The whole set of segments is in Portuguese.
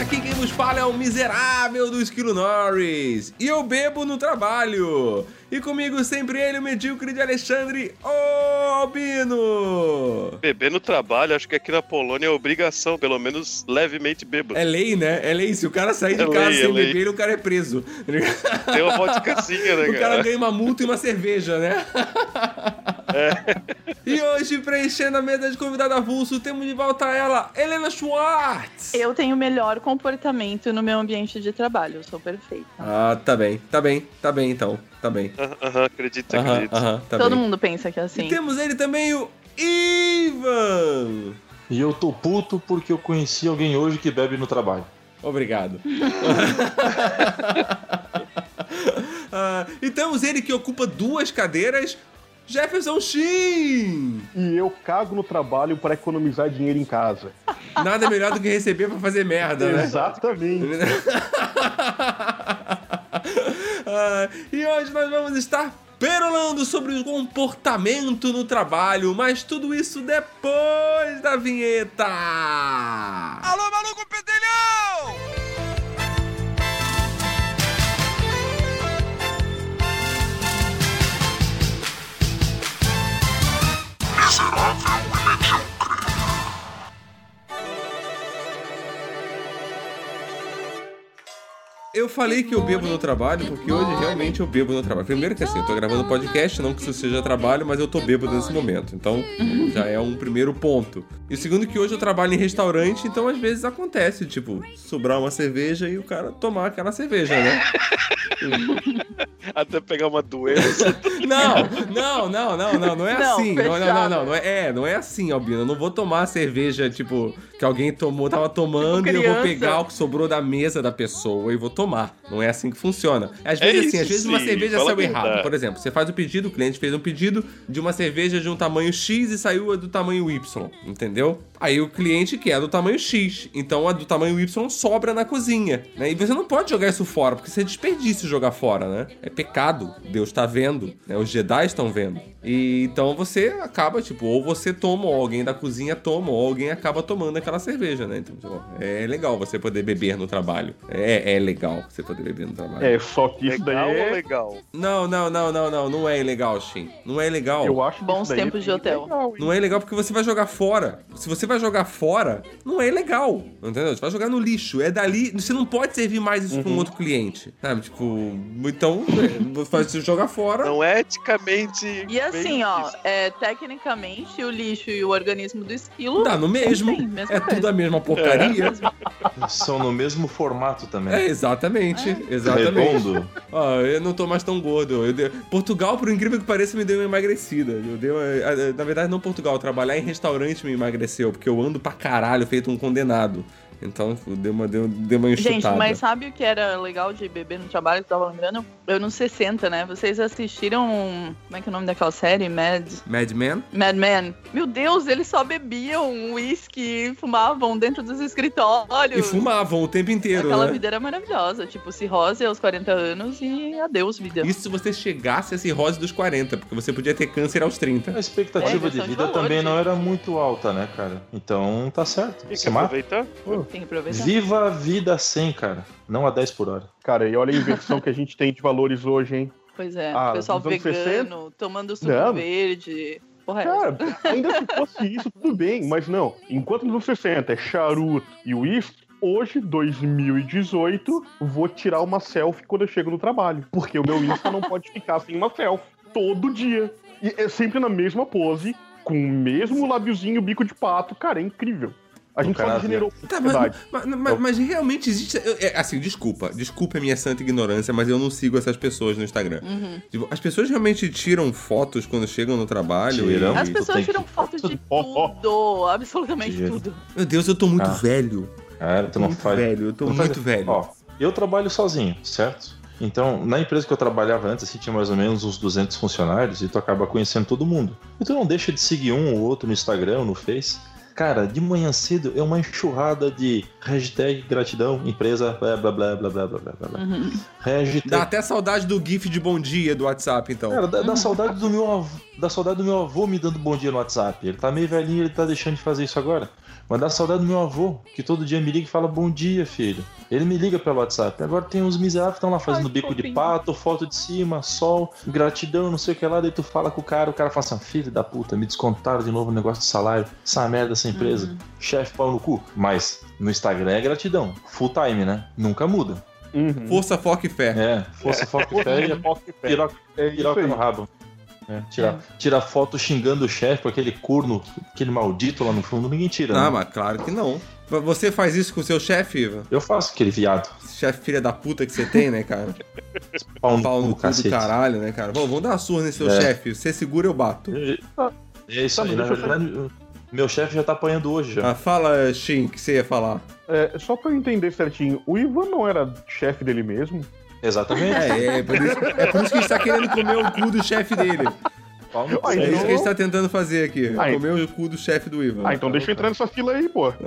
aqui quem vos fala é o miserável do Esquilo Norris. E eu bebo no trabalho. E comigo sempre ele, o medíocre de Alexandre Albino. Beber no trabalho, acho que aqui na Polônia é obrigação, pelo menos levemente bêbado. É lei, né? É lei. Se o cara sair de É casa lei, sem é lei. beber, o cara é preso. Tem uma vodkazinha, né, O cara cara? ganha uma multa e uma cerveja, né? E hoje, preenchendo a mesa de convidada avulso, temos de volta ela, Helena Schwartz. Eu tenho o melhor comportamento no meu ambiente de trabalho, eu sou perfeita. Ah, tá bem, tá bem, tá bem então, tá bem. Aham, Aham, acredito, Aham, acredito. aham, tá Todo bem. mundo pensa que é assim. E temos ele também, o Ivan. E eu tô puto porque eu conheci alguém hoje que bebe no trabalho. Obrigado. Ah, e temos ele que ocupa duas cadeiras, Jefferson Shin. E eu cago no trabalho para economizar dinheiro em casa. Nada melhor do que receber pra fazer merda, né? Exatamente. Ah, e hoje nós vamos estar perolando sobre o comportamento no trabalho, mas tudo isso depois da vinheta. Alô, maluco pedelhão! Is it obvious when Eu falei que eu bebo no trabalho porque hoje realmente eu bebo no trabalho. Primeiro que assim, eu tô gravando podcast, não que isso seja trabalho, mas eu tô bêbado nesse momento. Então, já é um primeiro ponto. E o segundo que hoje eu trabalho em restaurante, então às vezes acontece, tipo, sobrar uma cerveja e o cara tomar aquela cerveja, né? Até pegar uma doença. Não, não, não, não, não, não é Não, assim. Não, não, não, não, não é, é, não é assim, Albino. Eu não vou tomar a cerveja, tipo, que alguém tomou, tava tomando e eu vou pegar o que sobrou da mesa da pessoa e vou tomar. Não é assim que funciona. Às É vezes, assim, isso às vezes uma sim, cerveja fala saiu errado. verdade. Por exemplo, você faz o pedido, o cliente fez um pedido de uma cerveja de um tamanho X e saiu do tamanho Y, entendeu? Aí o cliente quer do tamanho X, então a do tamanho Y sobra na cozinha, né? E você não pode jogar isso fora, porque você é desperdício jogar fora, né? É pecado. Deus tá vendo, né? Os Jedi estão vendo. E então você acaba, tipo, ou você toma, ou alguém da cozinha toma, ou alguém acaba tomando aquela cerveja, né? Então, tipo, é legal você poder beber no trabalho. É, é legal você poder beber no trabalho. É, só que isso Legal daí ou é. legal? Não, não, não, não, não. Não é ilegal, Shin. Não é ilegal. Eu acho Bons tempos de é hotel. legal? Não é ilegal porque você vai jogar fora. Se você vai jogar fora, não é ilegal. Entendeu? Você vai jogar no lixo. É dali. Você não pode servir mais isso Uhum. pra um outro cliente. Sabe? Tipo, então, é, faz você jogar fora. Não é eticamente. E assim, ó, é, tecnicamente o lixo e o organismo do esquilo. Dá no mesmo. Sim, é coisa. tudo a mesma porcaria. São no mesmo formato também. É, exatamente. Exatamente. Redondo. Ó, eu não tô mais tão gordo. Eu dei- Portugal, por incrível que pareça, me deu uma emagrecida. Eu dei uma- Na verdade, não Portugal. Trabalhar em restaurante me emagreceu, porque eu ando pra caralho feito um condenado. Então, deu uma, deu, deu uma enxutada. Gente, mas sabe o que era legal de beber no trabalho que eu tava lembrando? Eu nos 60, né? Vocês assistiram. Como é que é o nome daquela série? Mad. Mad Men? Mad Men. Meu Deus, eles só bebiam uísque e fumavam dentro dos escritórios. E fumavam o tempo inteiro, Aquela né? vida era maravilhosa. Tipo, cirrose aos 40 anos e adeus, vida. Isso se você chegasse a cirrose dos 40, porque você podia ter câncer aos 30. A expectativa É, de de vida valores, também não era muito alta, né, cara? Então tá certo. Tem que aproveitar. Tem que aproveitar. Viva a vida sem, cara. Não a 10 por hora. Cara, e olha a inversão que a gente tem de valores hoje, hein? Pois é, Ah, o pessoal vegano, tomando suco Não. verde. Porra, é Cara, ainda se fosse isso, tudo bem, mas não. Enquanto nos anos 60 é charuto e uísque, hoje, 2018, vou tirar uma selfie quando eu chego no trabalho. Porque o meu Insta não pode ficar sem uma selfie. Todo dia. E é sempre na mesma pose, com o mesmo lábiozinho, bico de pato. Cara, é incrível. A gente só degenerou Tá, mas, mas, mas- mas realmente existe. eu- é, assim, desculpa. Desculpa a minha santa ignorância, mas eu não sigo essas pessoas no Instagram. Uhum. Tipo, as pessoas realmente tiram fotos quando chegam no trabalho. e- Tiram. As pessoas tiram que- fotos de tudo, absolutamente Tira. tudo. Meu Deus, eu tô muito Ah. velho. Cara, Tô tu não muito faz. velho, eu tô não muito faz- velho. Ó, eu trabalho sozinho, certo? Então, na empresa que eu trabalhava antes, assim, tinha mais ou menos uns 200 funcionários e tu acaba conhecendo todo mundo. E tu não deixa de seguir um ou outro no Instagram, no Face. Cara, de manhã cedo é uma enxurrada de hashtag gratidão, empresa, blá blá blá blá blá blá blá. Uhum. Hashtag... Dá até saudade do GIF de bom dia do WhatsApp, então. Cara, dá, dá uhum. saudade do meu avô. Da saudade do meu avô me dando bom dia no WhatsApp. Ele tá meio velhinho, ele tá deixando de fazer isso agora. Mas dá saudade do meu avô, que todo dia me liga e fala bom dia, filho. Ele me liga pelo WhatsApp. Agora tem uns miseráveis que estão lá fazendo Ai, bico de pato, foto de cima, sol, gratidão, não sei o que lá. Daí tu fala com o cara, o cara fala assim: filho da puta, me descontaram de novo o negócio de salário. Essa merda, essa empresa. Chefe pau no cu. Mas no Instagram é gratidão. Full time, né? Nunca muda. Uhum. Força, foco e fé. É, força, foco e fé e piroca, É piroca no rabo. É, tira, tira foto xingando o chefe, aquele corno, aquele maldito lá no fundo, ninguém tira. Ah, né? mas claro que não. Você faz isso com o seu chefe, Ivan? Eu faço aquele viado. Chefe filha da puta que você tem, né, cara? Pau no, Pau no cu do caralho, né, cara? Bom, vamos dar uma surra nesse seu É. chefe. Você segura, eu bato. É isso aí, na verdade, meu chefe já tá apanhando hoje já. Ah, fala, Shin, o que você ia falar. É, só pra eu entender certinho, o Ivan não era chefe dele mesmo? Exatamente. É, é, por isso, é por isso que a gente tá querendo comer o cu do chefe dele. Ah, É isso então- que a gente tá tentando fazer aqui. Ah, comer o cu do chefe do Ivan. Ah, então deixa eu entrar nessa fila aí, pô.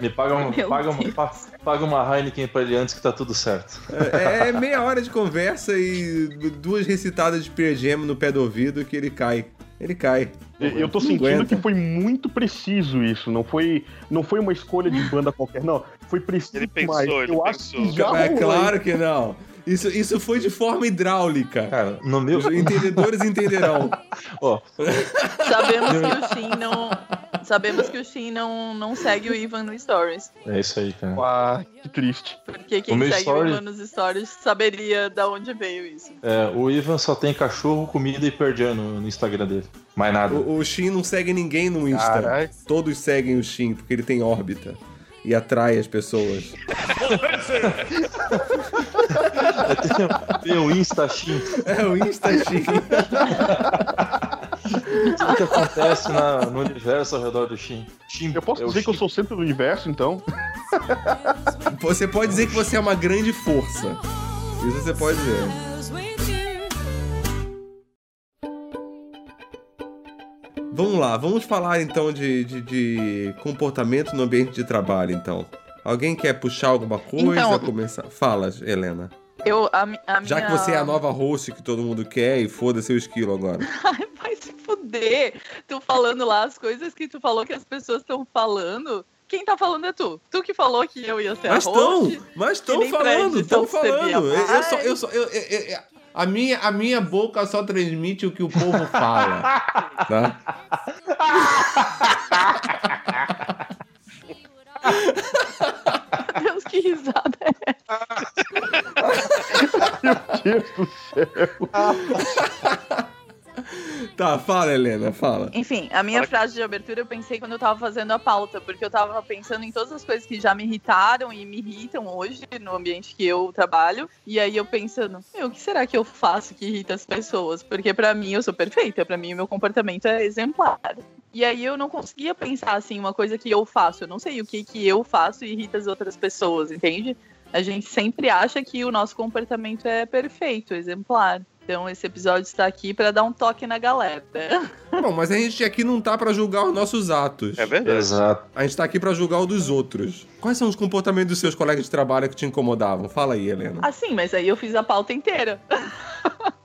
Me paga, um, paga, pa- paga uma Heineken pra ele antes que tá tudo certo. É, é meia hora de conversa e duas recitadas de Pearl Jam no pé do ouvido que ele cai. Ele cai. Eu tô sentindo que foi muito preciso isso. Não foi, não foi uma escolha de banda qualquer, não. Foi preciso Ele pensou, ele eu acho pensou. que já É rolou claro que não. Isso, isso foi de forma hidráulica. Cara, no meu. Os entendedores entenderão. Ó, Sabemos que o Shin não. Sabemos que o Shin não, não segue o Ivan no Stories. é isso aí, cara. Ah, que triste. Porque quem O meu segue story- o Ivan nos Stories saberia da onde veio isso. É, o Ivan só tem cachorro, comida e perdian no, no Instagram dele. Mais nada. O, o Shin não segue ninguém no Insta. Caralho. Todos seguem o Shin, porque ele tem órbita. E atrai as pessoas. tem, tem o Insta Shin. É o Insta Shin. O que acontece na- no universo ao redor do Shin? Shin Eu posso é dizer que eu sou o centro do universo, então? Você pode dizer que você é uma grande força. Isso você pode dizer. Vamos lá, vamos falar então de, de, de comportamento no ambiente de trabalho, então. Alguém quer puxar alguma coisa? Então- começar? Fala, Helena. Eu, a, a Já minha... que você é a nova host que todo mundo quer e foda-se o esquilo agora. Ai, vai se fuder. Tu falando lá as coisas que tu falou que as pessoas estão falando. Quem tá falando é tu. Tu que falou que eu ia ser Mas a host. estão, mas estão falando, estão falando. Eu, eu só, eu só, eu- eu- a minha, a minha boca só transmite o que o povo fala, tá? Meu Deus, que risada é essa? Meu Deus do céu. Tá, fala, Helena, fala. Enfim, a minha frase de abertura eu pensei quando eu tava fazendo a pauta, porque eu tava pensando em todas as coisas que já me irritaram e me irritam hoje no ambiente que eu trabalho. E aí eu pensando, meu, o que será que eu faço que irrita as pessoas? Porque pra mim eu sou perfeita, pra mim o meu comportamento é exemplar. E aí eu não conseguia pensar assim, uma coisa que eu faço. Eu não sei o que que eu faço e irrita as outras pessoas, entende? A gente sempre acha que o nosso comportamento é perfeito, exemplar. Então esse episódio está aqui pra dar um toque na galera. Bom, mas a gente aqui não tá pra julgar os nossos atos. É verdade. Exato. A gente tá aqui pra julgar o dos outros. Quais são os comportamentos dos seus colegas de trabalho que te incomodavam? Fala aí, Helena. Assim, mas aí eu fiz a pauta inteira.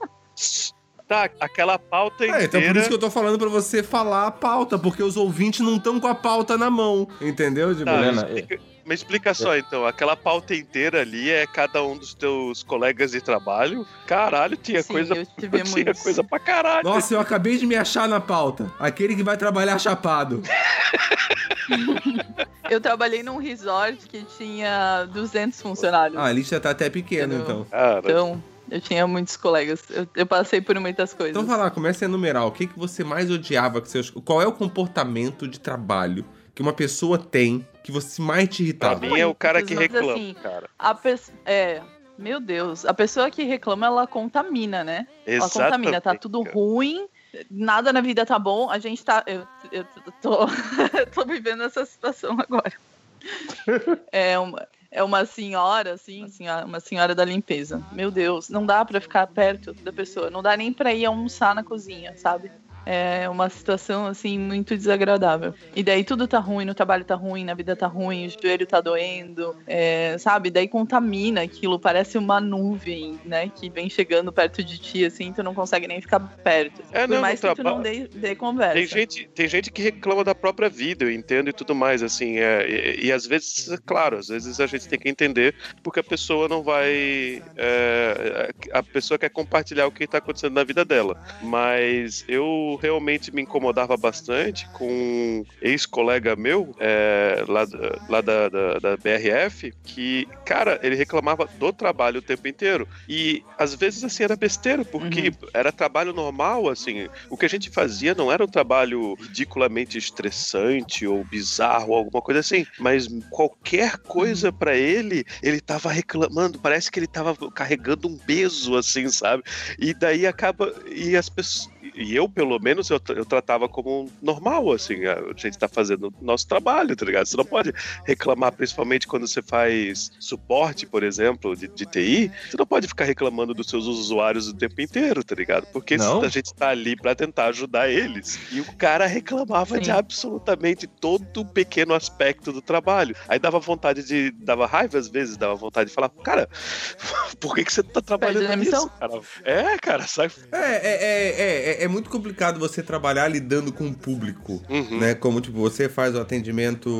Tá, aquela pauta É, inteira. então por isso que eu tô falando pra você falar a pauta, porque os ouvintes não estão com a pauta na mão, entendeu? Tipo, Tá, Helena, explica- me explica só então, aquela pauta inteira ali é cada um dos teus colegas de trabalho? Caralho, tinha Sim, coisa, tinha muitos. coisa pra caralho. Nossa, eu acabei de me achar na pauta. Aquele que vai trabalhar chapado. Eu trabalhei num resort que tinha 200 funcionários. Ah, a lista tá até pequena, Eu- então. Cara, Então, eu tinha muitos colegas. Eu, eu passei por muitas coisas. Então vai lá, comece a enumerar. O que, que você mais odiava que seus. Qual é o comportamento de trabalho que uma pessoa tem que você mais te pra irritava? mim é o cara que reclama, assim, cara. A. É. Meu Deus, a pessoa que reclama, ela contamina, né? Ela contamina, tá tudo cara. ruim, nada na vida tá bom, a gente tá. Eu, eu tô, tô vivendo essa situação agora. É uma, é uma senhora, assim, uma senhora, uma senhora da limpeza. Meu Deus, não dá pra ficar perto da pessoa, não dá nem pra ir almoçar na cozinha, sabe? É uma situação, assim, muito desagradável. E daí tudo tá ruim, no trabalho tá ruim, na vida tá ruim, o joelho tá doendo, é, sabe? Daí contamina aquilo, parece uma nuvem, né? Que vem chegando perto de ti, assim, tu não consegue nem ficar perto. É, Por não, mais no que tu não dê, dê conversa. Tem gente, tem gente que reclama da própria vida, eu entendo e tudo mais, assim, é, e, e às vezes, claro, às vezes a gente tem que entender porque a pessoa não vai. é, a pessoa quer compartilhar o que está acontecendo na vida dela. Mas eu realmente me incomodava bastante com um ex-colega meu, é, lá, da- lá da, da, da BRF, que, cara, ele reclamava do trabalho o tempo inteiro. E às vezes, assim, era besteira, porque era trabalho normal, assim, o que a gente fazia não era um trabalho ridiculamente estressante ou bizarro, alguma coisa assim, mas qualquer coisa pra ele, ele tava reclamando, parece que ele tava carregando um peso, assim, sabe? E daí acaba. E as pessoas. E eu, pelo menos, eu, eu tratava como normal, assim, a gente tá fazendo o nosso trabalho, tá ligado? Você não pode reclamar, principalmente quando você faz suporte, por exemplo, de, de TI, você não pode ficar reclamando dos seus usuários o tempo inteiro, tá ligado? Porque Não? a gente tá ali pra tentar ajudar eles. E o cara reclamava de Sim. absolutamente todo pequeno aspecto do trabalho. Aí dava vontade de. dava raiva às vezes, dava vontade de falar, cara, por que, que você tá trabalhando nisso, cara? É, cara, sai. É, é, é, é, é muito complicado você trabalhar lidando com o público. Uhum. Né? Como, tipo, você faz o atendimento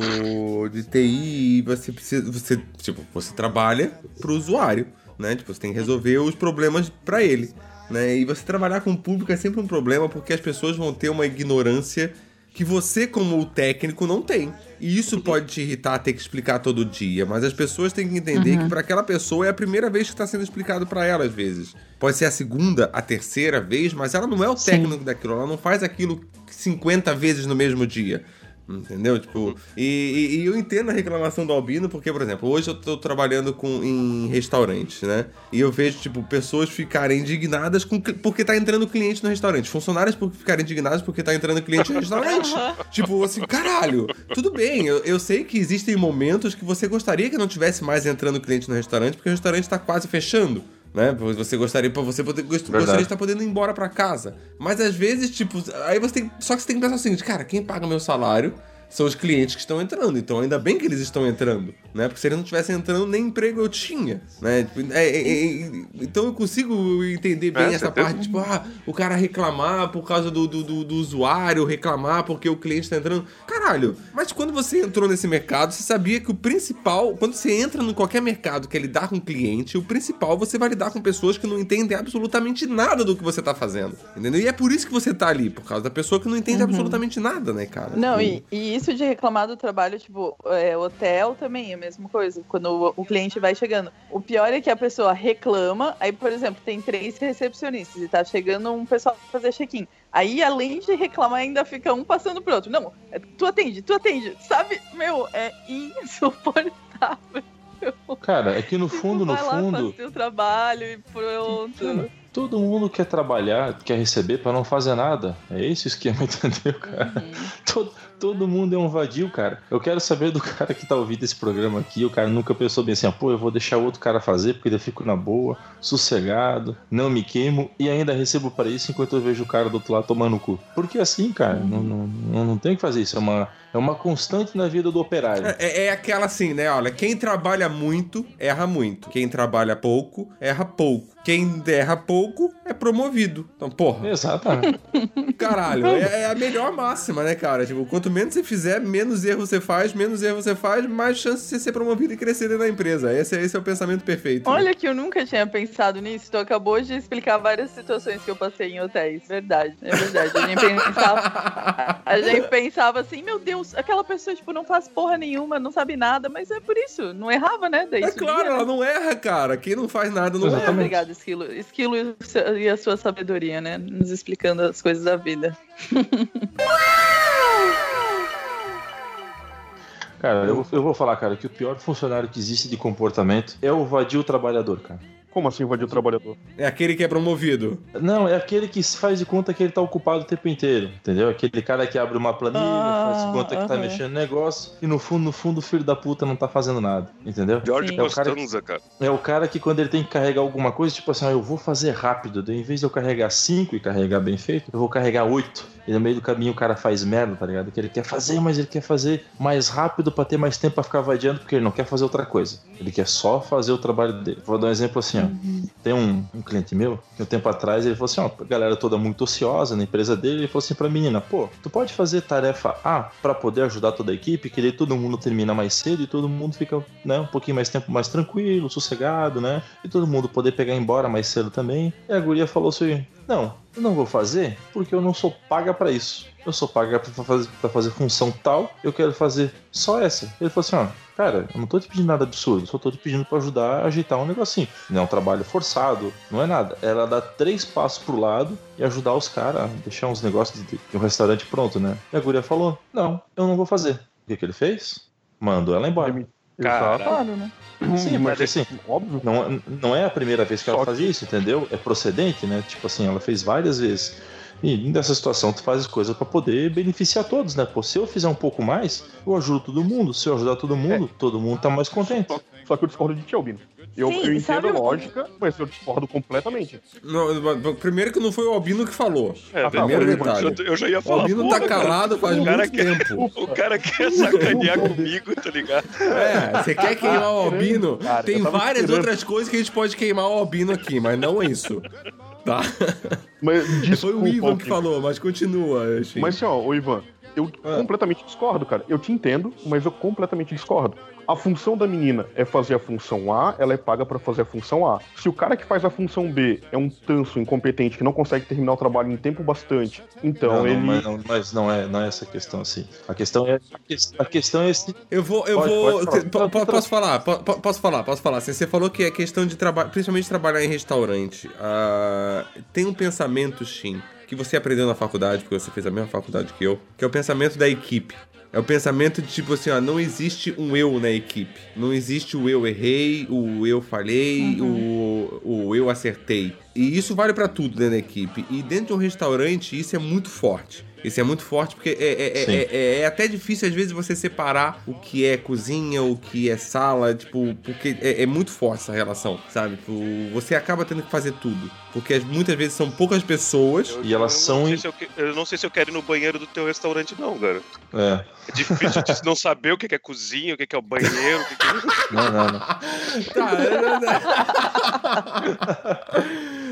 de TI e você precisa. Você, tipo, você trabalha pro usuário, né? Tipo, você tem que resolver os problemas pra ele. Né? E você trabalhar com o público é sempre um problema porque as pessoas vão ter uma ignorância que você, como o técnico, não tem. E isso pode te irritar ter que explicar todo dia, mas as pessoas têm que entender que para aquela pessoa é a primeira vez que está sendo explicado para ela, às vezes. Pode ser a segunda, a terceira vez, mas ela não é o técnico daquilo, ela não faz aquilo 50 vezes no mesmo dia. Entendeu? Tipo, e, e- e eu entendo a reclamação do Albino, porque, por exemplo, hoje eu tô trabalhando com, em restaurantes, né? E eu vejo, tipo, pessoas ficarem indignadas com, porque tá entrando cliente no restaurante. Funcionários ficarem indignados porque tá entrando cliente no restaurante. tipo, assim, caralho, tudo bem, eu, eu sei que existem momentos que você gostaria que não tivesse mais entrando cliente no restaurante, porque o restaurante tá quase fechando. Né? Você gostaria para você poder gost- gostaria de estar podendo ir embora pra casa. Mas às vezes, tipo, aí você tem. Só que você tem que pensar seguinte, cara, quem paga meu salário são os clientes que estão entrando. Então ainda bem que eles estão entrando, né? Porque se eles não estivessem entrando, nem emprego eu tinha, né? Tipo, é- é- é- então eu consigo entender bem É, essa parte, tipo, ah, o cara reclamar por causa do, do, do- do usuário, reclamar porque o cliente tá entrando. Caralho, mas quando você entrou nesse mercado, você sabia que o principal, quando você entra em qualquer mercado que é lidar com cliente, o principal você vai lidar com pessoas que não entendem absolutamente nada do que você tá fazendo. Entendeu? E é por isso que você tá ali, por causa da pessoa que não entende absolutamente nada, né, cara? Não, e, e isso de reclamar do trabalho, tipo, é, hotel também é a mesma coisa. Quando o, o cliente vai chegando. O pior é que a pessoa reclama, aí, por exemplo, tem três recepcionistas e tá chegando um pessoal pra fazer check-in. Aí, além de reclamar, ainda fica um passando pro outro. Não, é, tu atende, tu atende. Sabe? Meu, é insuportável. Cara, é que no fundo, no vai lá, fundo, faz teu trabalho e pronto. todo mundo quer trabalhar, quer receber pra não fazer nada. É esse o esquema, entendeu, cara? Uhum. Todo, todo mundo é um vadio, cara. Eu quero saber do cara que tá ouvindo esse programa aqui. O cara nunca pensou bem assim, ah, pô, eu vou deixar o outro cara fazer porque eu fico na boa, sossegado, não me queimo e ainda recebo para isso enquanto eu vejo o cara do outro lado tomando o cu. Porque assim, cara, não, não, não, não tem que fazer isso. É uma, é uma constante na vida do operário. É, é aquela assim, né? Olha, quem trabalha muito, erra muito. Quem trabalha pouco, erra pouco. Quem erra pouco, é promovido. Então, porra, Exatamente. caralho, é, é a melhor máxima, né, cara? Tipo, quanto menos você fizer, menos erro você faz, menos erro você faz, mais chance de você ser promovido e crescer dentro da empresa. Esse, é- esse é o pensamento perfeito. né? Olha que eu nunca tinha pensado nisso. Tu acabou de explicar várias situações que eu passei em hotéis. Verdade, é verdade. A gente pensava, a gente pensava assim, meu Deus, aquela pessoa, tipo, não faz porra nenhuma, não sabe nada, mas é por isso. Não errava, né? Daí É claro, né? ela não erra, cara. Quem não faz nada não Exatamente. erra. Obrigada, Esquilo. Esquilo e a sua sabedoria, né? Nos explicando as coisas da vida. Cara, eu, eu vou falar, cara, que o pior funcionário que existe de comportamento é o vadio trabalhador, cara. Como assim invadir o trabalhador? É aquele que é promovido. Não, é aquele que faz de conta que ele tá ocupado o tempo inteiro, entendeu? Aquele cara que abre uma planilha, Ah, faz de conta que tá aham. mexendo no negócio e no fundo, no fundo, o filho da puta não tá fazendo nada, entendeu? George Sim. É o cara que- Costanza, cara. É o cara que quando ele tem que carregar alguma coisa, tipo assim, ah, eu vou fazer rápido, em vez de eu carregar 5 e carregar bem feito, eu vou carregar 8. E no meio do caminho o cara faz merda, tá ligado? Que ele quer fazer, mas ele quer fazer mais rápido pra ter mais tempo pra ficar vadiando, porque ele não quer fazer outra coisa. Ele quer só fazer o trabalho dele. Vou dar um exemplo assim, ó. Tem um, um cliente meu, que um tempo atrás ele falou assim, ó, a galera toda muito ociosa na empresa dele, ele falou assim pra menina, pô, tu pode fazer tarefa A pra poder ajudar toda a equipe, que daí todo mundo termina mais cedo e todo mundo fica, né, um pouquinho mais tempo mais tranquilo, sossegado, né? E todo mundo poder pegar embora mais cedo também. E a guria falou assim, não, eu não vou fazer porque eu não sou paga pra isso. Eu sou paga pra fazer, fazer função tal, eu quero fazer só essa. Ele falou assim, ó, cara, eu não tô te pedindo nada absurdo, só tô te pedindo pra ajudar a ajeitar um negocinho. Não é um trabalho forçado, não é nada. Ela dá três passos pro lado e ajudar os caras a deixar uns negócios de, um restaurante pronto, né? E a guria falou, não, eu não vou fazer. O que que ele fez? Mandou ela embora. Cara. Claro, né? Sim, mas assim, Óbvio. não, não é a primeira vez que ela Só faz isso, entendeu? É procedente, né? Tipo assim, ela fez várias vezes. E nessa situação tu faz as coisas pra poder beneficiar todos, né? Pô, se eu fizer um pouco mais, eu ajudo todo mundo. Se eu ajudar todo mundo, todo mundo tá mais contente. Só, só que eu discordo de ti, Albino. Eu, Sim, eu entendo sabe a o- lógica, mas eu discordo completamente. Não, primeiro que não foi o Albino que falou. É, primeiro detalhe. Eu, eu já ia O falar. Albino porra, tá cara, calado faz o cara muito quer- tempo. O cara quer sacanear comigo, tá ligado? É, você quer queimar o Albino? Cara, Tem várias esperando. outras coisas que a gente pode queimar o Albino aqui, mas não isso. Tá? Mas Foi desculpa, o Ivan que falou, mas continua. Chico. Mas assim, ó, ô Ivan, eu Ah. completamente discordo, cara. Eu te entendo, mas eu completamente discordo. A função da menina é fazer a função A, ela é paga pra fazer a função A. Se o cara que faz a função B é um tanso incompetente que não consegue terminar o trabalho em tempo bastante, então não, não, ele. mas, não, mas não é, não é essa questão assim. A questão é a, que- a questão é esse. Eu vou, eu Pode, vou. pode falar. posso falar? Po- po- posso falar? Posso falar? Assim, Você falou que é questão de trabalho, principalmente trabalhar em restaurante. Ah, tem um pensamento, Shin, que você aprendeu na faculdade, porque você fez a mesma faculdade que eu, que é o pensamento da equipe. É o pensamento de tipo assim, ó, não existe um eu na equipe. Não existe o eu errei, o eu falhei, o, o eu acertei. E isso vale pra tudo dentro da equipe. E dentro de um restaurante, isso é muito forte. Isso é muito forte porque é, é- é- é- é- é até difícil às vezes você separar o que é cozinha, o que é sala, tipo, porque é, é muito forte essa relação, sabe? Tipo, você acaba tendo que fazer tudo. Porque as- muitas vezes são poucas pessoas. E elas eu são Não sei em- se eu, eu não sei se eu quero ir no banheiro do teu restaurante, não, cara. É, É difícil de não saber o que é cozinha, o que é o banheiro, o que é... não, não, não. Tá, eu-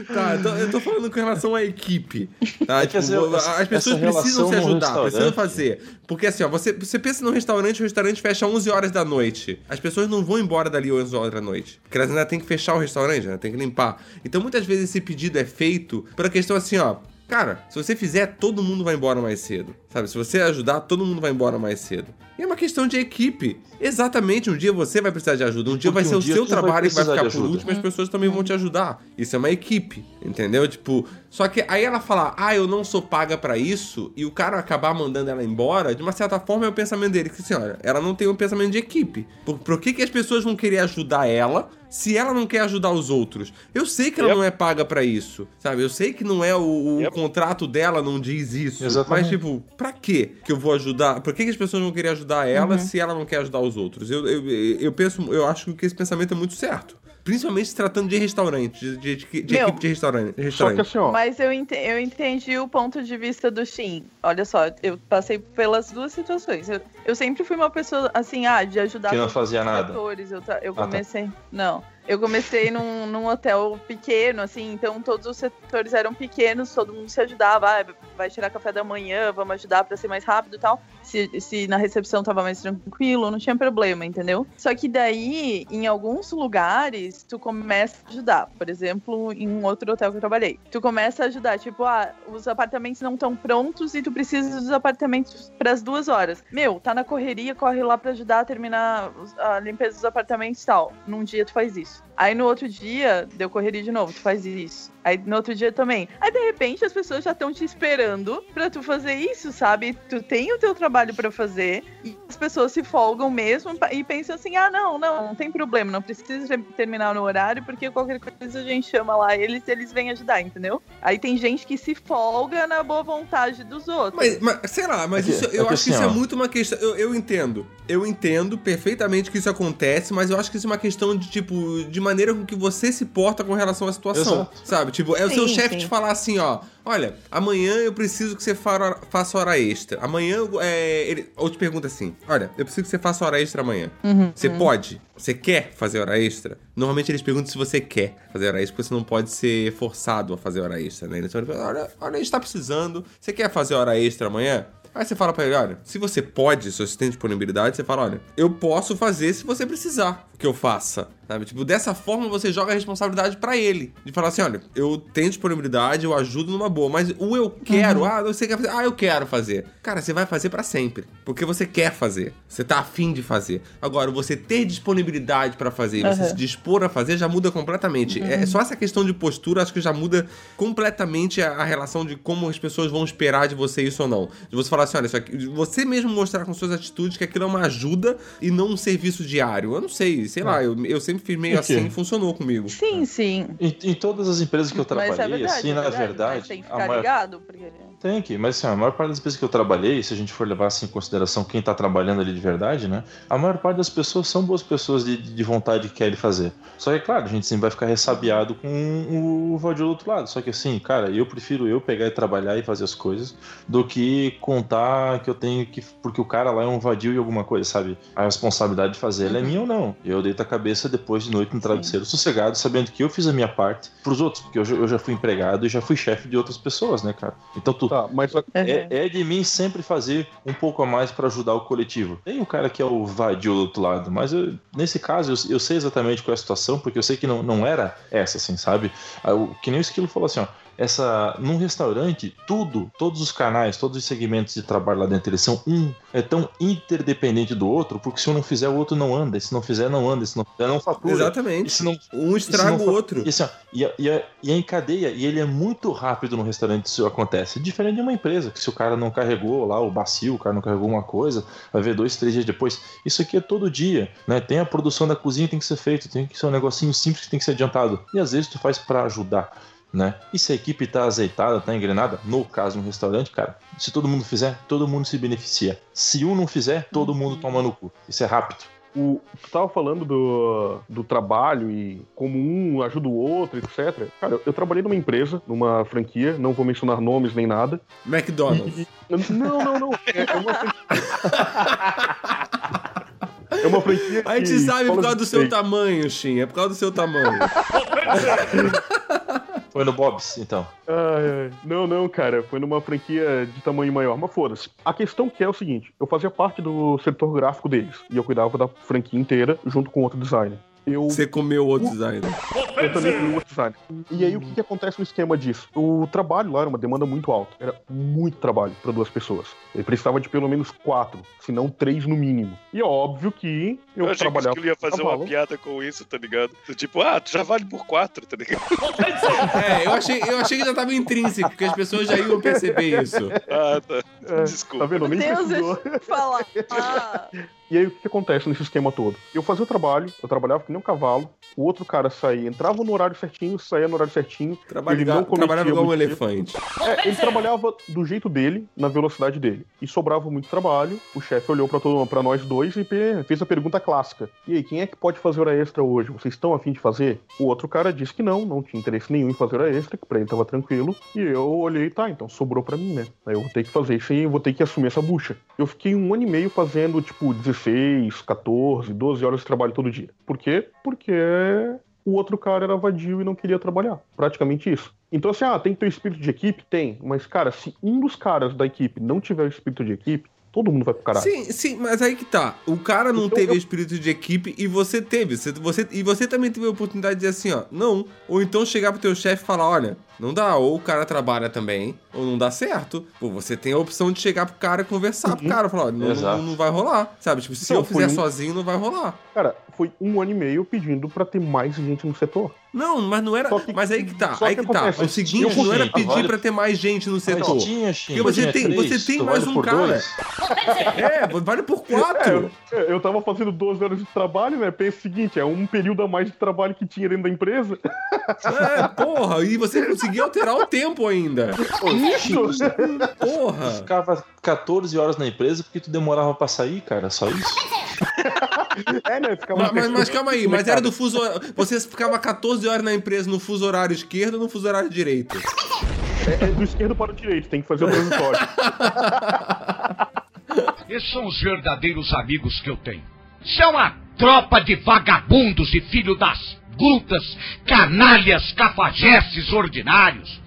tá, eu tô, eu tô falando com relação à equipe. Tá? É que Tipo, essa- as pessoas precisam se ajudar, precisam fazer. Porque assim, ó, você, você pensa num restaurante, o restaurante fecha 11 horas da noite. As pessoas não vão embora dali 11 horas da noite. Porque elas ainda têm que fechar o restaurante, ainda tem que limpar. Então muitas vezes esse pedido é feito pela questão assim, ó. Cara, se você fizer, todo mundo vai embora mais cedo. Sabe? Se você ajudar, todo mundo vai embora mais cedo. E é uma questão de equipe. Exatamente, um dia você vai precisar de ajuda, um dia Porque vai ser um o seu trabalho que vai ficar por último, as pessoas também vão te ajudar. Isso é uma equipe, entendeu? Tipo, só que aí ela fala, ah, eu não sou paga pra isso, e o cara acabar mandando ela embora, de uma certa forma é o pensamento dele, que assim, olha, ela não tem um pensamento de equipe. Por, por que, que as pessoas vão querer ajudar ela se ela não quer ajudar os outros? Eu sei que ela Yep. não é paga pra isso, sabe? Eu sei que não é o, o Yep. contrato dela, não diz isso. Exatamente. Mas, tipo, pra quê que eu vou ajudar? Por que, que as pessoas vão querer ajudar ela se ela não quer ajudar os outros? Eu, eu, eu penso, eu acho que esse pensamento é muito certo. Principalmente se tratando de restaurante, de, de- de- de Meu, equipe de restaurante. Só restaurante. que assim, ó. Mas eu, ente- eu entendi o ponto de vista do Shin. Olha só, eu passei pelas duas situações. Eu, eu sempre fui uma pessoa, assim, ah, de ajudar Que não fazia os nada. setores. Eu, eu tá. comecei. Não. Eu comecei num, num hotel pequeno, assim, então todos os setores eram pequenos, todo mundo se ajudava. Ah, vai tirar café da manhã, vamos ajudar pra ser mais rápido e tal. Se, se na recepção tava mais tranquilo, não tinha problema, entendeu? Só que daí, em alguns lugares, tu começa a ajudar. Por exemplo, em um outro hotel que eu trabalhei. Tu começa a ajudar, tipo, ah, os apartamentos não estão prontos e tu precisa dos apartamentos pras duas horas. Meu, tá na correria, corre lá pra ajudar a terminar a limpeza dos apartamentos e tal. Num dia tu faz isso. Aí no outro dia, deu correria de novo, tu faz isso. Aí no outro dia também. Aí de repente as pessoas já estão te esperando pra tu fazer isso, sabe? Tu tem o teu trabalho pra fazer e as pessoas se folgam mesmo e pensam assim: ah, não, não, não tem problema, não precisa terminar no horário porque qualquer coisa a gente chama lá eles eles vêm ajudar, entendeu? Aí tem gente que se folga na boa vontade dos outros. Mas, mas sei lá, mas É que- isso, é eu que acho que assim, isso é muito uma questão. Eu, eu entendo. Eu entendo perfeitamente que isso acontece, mas eu acho que isso é uma questão de, tipo, de maneira com que você se porta com relação à situação. Exato. Sabe? Tipo, é o seu chefe te falar assim, ó. Olha, amanhã eu preciso que você fa- faça hora extra. Amanhã, eu- é, ele, ou te pergunta assim: Olha, eu preciso que você faça hora extra amanhã. Uhum, Você pode? Você quer fazer hora extra? Normalmente eles perguntam se você quer fazer hora extra, porque você não pode ser forçado a fazer hora extra, né? Então ele fala: Olha, olha, a gente tá precisando. Você quer fazer hora extra amanhã? Aí você fala pra ele, olha, se você pode, se você tem disponibilidade, você fala, olha, eu posso fazer se você precisar que eu faça. Sabe? Tipo, dessa forma você joga a responsabilidade pra ele. De falar assim, olha, eu tenho disponibilidade, eu ajudo numa boa, mas o eu quero, ah, você quer fazer, ah, eu quero fazer. Cara, você vai fazer pra sempre, porque você quer fazer. Você tá afim de fazer. Agora, você ter disponibilidade pra fazer, e você se dispor a fazer já muda completamente. É só essa questão de postura, acho que já muda completamente a, a relação de como as pessoas vão esperar de você isso ou não. De você falar assim, olha, aqui, você mesmo mostrar com suas atitudes que aquilo é uma ajuda e não um serviço diário. Eu não sei, sei lá, eu, eu sempre fiz meio Por quê? assim e funcionou comigo. Sim, sim. Em, em todas as empresas que eu é trabalhei, verdade, assim, é na verdade, mas verdade, tem que a ficar maior- ligado, porque... Tem que, mas assim, a maior parte das empresas que eu trabalhei, se a gente for levar assim, em consideração quem tá trabalhando ali de verdade, né? A maior parte das pessoas são boas pessoas de, de vontade que querem fazer. Só que, é claro, a gente sempre vai ficar ressabiado com o vadio do outro lado. Só que assim, cara, eu prefiro eu pegar e trabalhar e fazer as coisas do que contar que eu tenho que. Porque o cara lá é um vadio e alguma coisa, sabe? A responsabilidade de fazer ela é minha ou não. Eu deito a cabeça depois de noite no travesseiro, sossegado, sabendo que eu fiz a minha parte pros outros, porque eu já, eu já fui empregado e já fui chefe de outras pessoas, né, cara? Então tu, Tá, mas só- é, é de mim sempre fazer um pouco a mais para ajudar o coletivo. Tem o cara que é o vadio do outro lado, mas eu- nesse caso eu, eu sei exatamente qual é a situação, porque eu sei que não, não era essa, assim, sabe? Ah, o- Que nem o Esquilo falou assim, ó. Essa, num restaurante, tudo, todos os canais, todos os segmentos de trabalho lá dentro, eles são um, é tão interdependente do outro, porque se um não fizer, o outro não anda, e se não fizer, não anda, e se não fizer, não fatura. Exatamente. se não, Um estraga o outro. e, assim, ó, e, e, e é em cadeia, e ele é muito rápido no restaurante isso acontece. Diferente de uma empresa, que se o cara não carregou lá o bacio, o cara não carregou uma coisa, vai ver dois, três dias depois. Isso aqui é todo dia, né? Tem a produção da cozinha tem que ser feito, tem que ser um negocinho simples que tem que ser adiantado. E às vezes tu faz pra ajudar. Né? E se a equipe tá azeitada, tá engrenada, no caso no restaurante, cara, se todo mundo fizer, todo mundo se beneficia. Se um não fizer, todo mundo toma no cu. Isso é rápido. o, tu tava falando do, do trabalho e como um ajuda o outro, etc. Cara, eu, eu trabalhei numa empresa, numa franquia, não vou mencionar nomes nem nada. McDonald's. Não, não, não. É, é uma franquia. É uma franquia. A gente que sabe por causa do seu tamanho, Shin. É por causa do seu tamanho. Foi no Bob's, então. Ai. Não, não, cara. Foi numa franquia de tamanho maior. Mas foda-se. A questão que é o seguinte: eu fazia parte do setor gráfico deles. E eu cuidava da franquia inteira junto com outro designer. Eu Você comeu outro designer. Eu também fui outro designer. E aí, o que, que acontece no esquema disso? O trabalho lá era uma demanda muito alta. Era muito trabalho para duas pessoas. Ele precisava de pelo menos quatro, se não três no mínimo. E é óbvio que eu, Eu, achei que o trabalhava. Esquilo ia fazer uma piada com isso, tá ligado? Tipo, ah, tu já vale por quatro, tá ligado? É, eu achei, eu achei que já tava intrínseco, porque as pessoas já iam perceber isso. Ah, tá. É, Desculpa. Tá vendo? Nem Deus, precisou. eu falar. Ah, E aí, o que, que acontece nesse esquema todo? Eu fazia o trabalho, eu trabalhava que nem um cavalo, o outro cara saía, entrava no horário certinho, saía no horário certinho. Trabalha, Ele não cometia trabalhava igual um elefante. É, ele trabalhava do jeito dele, na velocidade dele. E sobrava muito trabalho. O chefe olhou pra nós dois e fez a pergunta clássica: E aí, quem é que pode fazer hora extra hoje? Vocês estão afim de fazer? O outro cara disse que não, não tinha interesse nenhum em fazer hora extra, que pra ele tava tranquilo. E eu olhei, tá, então sobrou pra mim, né? Aí eu vou ter que fazer isso aí, eu vou ter que assumir essa bucha. Eu fiquei um ano e meio fazendo, tipo, 16, 14, 12 horas de trabalho todo dia. Por quê? Porque o outro cara era vadio e não queria trabalhar. Praticamente isso. Então, assim, ah, tem que ter espírito de equipe? Tem. Mas, cara, se um dos caras da equipe não tiver espírito de equipe, Todo mundo vai pro caralho. Sim, sim, mas aí que tá. O cara não Então, teve eu- espírito de equipe e você teve. Você, você, e você também teve a oportunidade de dizer assim, ó, não. Ou então chegar pro teu chefe e falar, olha, não dá. Ou o cara trabalha também, ou não dá certo. Pô, você tem a opção de chegar pro cara e conversar pro cara. Falar, olha, não, não, não vai rolar. Sabe? Tipo, se Então, eu fizer um- sozinho, não vai rolar. Cara, foi um ano e meio pedindo pra ter mais gente no setor. Não, mas não era. Que- mas aí que tá. Aí que que tá. O seguinte, não era pedir Vale- pra ter mais gente no setor. Tinha, Porque você tinha tem- três, você tem mais vale um cara. dois. É, vale por É, quatro. eu, eu tava fazendo 12 horas de trabalho, né? Pensa o seguinte, é um período a mais de trabalho que tinha dentro da empresa. É, porra. E você conseguia alterar o tempo ainda. Você Porra. ficava 14 horas na empresa porque tu demorava pra sair, cara, só isso. É, né? Ficava Mas, mas- mas calma aí, mas era do fuso. Você ficava 14 horas na empresa no fuso horário esquerdo ou no fuso horário direito? É, é do esquerdo para o direito, tem que fazer o transitório. Esses são os verdadeiros amigos que eu tenho. São a tropa de vagabundos e filho das brutas, canalhas, cafajestes ordinários.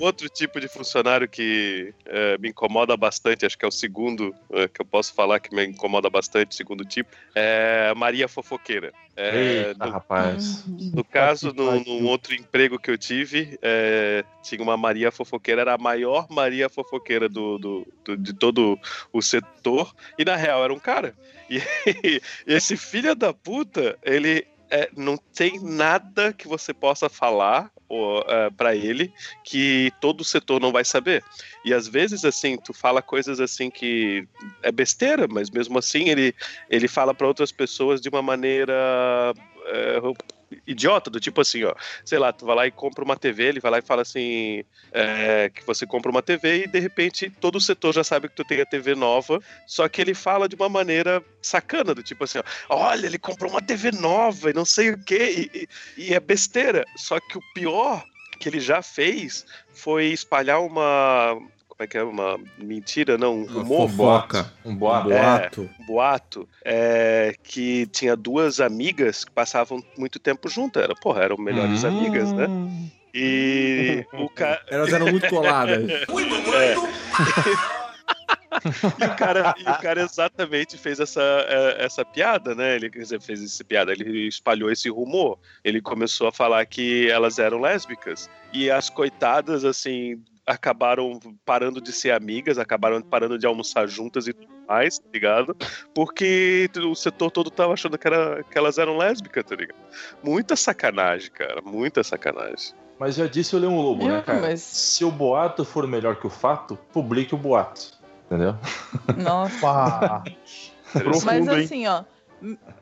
Outro tipo de funcionário que eh, me incomoda bastante, acho que é o segundo eh, que eu posso falar que me incomoda bastante, segundo tipo, é a Maria Fofoqueira. É, Eita, no, rapaz. no caso, que num, outro emprego que eu tive, eh, tinha uma Maria Fofoqueira, era a maior Maria Fofoqueira do, do- do- de todo o setor, e na real era um cara. E esse filho da puta, ele é, não tem nada que você possa falar ou, é, para ele que todo o setor não vai saber. E às vezes, assim, tu fala coisas assim que é besteira, mas mesmo assim ele, ele fala para outras pessoas de uma maneira é, idiota, do tipo assim, ó, sei lá, tu vai lá e compra uma TV, ele vai lá e fala assim, é, que você compra uma TV e de repente todo o setor já sabe que tu tem a TV nova, só que ele fala de uma maneira sacana, do tipo assim, ó, olha, ele comprou uma TV nova e não sei o quê, e, e- e é besteira. Só que o pior que ele já fez foi espalhar uma. Como é que é? Uma mentira, não, um rumor, Fofoca. Um boato. Boato. um boato, é, que tinha duas amigas que passavam muito tempo juntas. Era, porra, eram melhores Hum. amigas, né? E o cara. Elas eram muito coladas. E o cara, e o cara exatamente fez essa, é, essa piada, né? Ele quer dizer, fez essa piada, ele espalhou esse rumor. Ele começou a falar que elas eram lésbicas. E as coitadas, assim, acabaram parando de ser amigas, acabaram parando de almoçar juntas e tudo mais, tá ligado? Porque o setor todo tava achando que, era, que elas eram lésbicas, tá ligado? Muita sacanagem, cara, muita sacanagem. Mas já disse o Leão Lobo, né, cara? mas- Se o boato for melhor que o fato, publique o boato. Entendeu? Nossa. Profundo, Mas hein? assim, ó,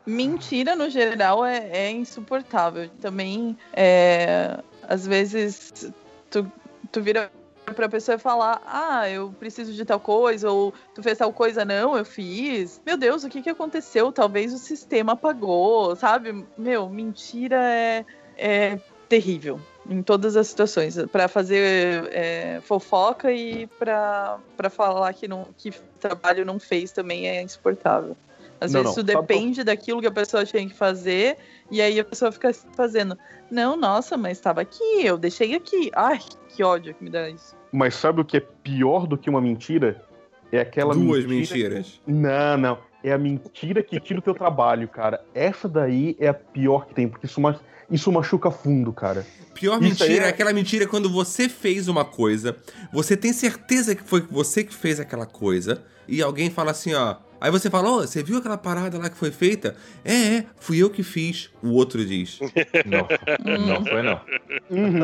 mentira no geral é, é insuportável. Também, é, às vezes, tu, tu vira pra pessoa falar, ah, eu preciso de tal coisa, ou tu fez tal coisa, não, eu fiz. Meu Deus, o que que aconteceu? Talvez o sistema apagou, sabe? Meu, mentira é, é terrível em todas as situações. Pra fazer é, fofoca e pra pra falar que, não, que trabalho não fez também é insuportável. Às Não, vezes não, isso depende daquilo que a pessoa tinha que fazer, e aí a pessoa fica fazendo. Não, nossa, mas estava aqui, eu deixei aqui. Ai, que ódio que me dá isso. Mas sabe o que é pior do que uma mentira? É aquela Duas mentira... mentiras. Não, não. É a mentira que tira o teu trabalho, cara. Essa daí é a pior que tem, porque isso, ma- isso machuca fundo, cara. Pior Isso mentira é... é- aquela mentira quando você fez uma coisa, você tem certeza que foi você que fez aquela coisa, e alguém fala assim, ó. Aí você fala, ó, você viu aquela parada lá que foi feita? É, é, fui eu que fiz. O outro diz. Não, não foi não.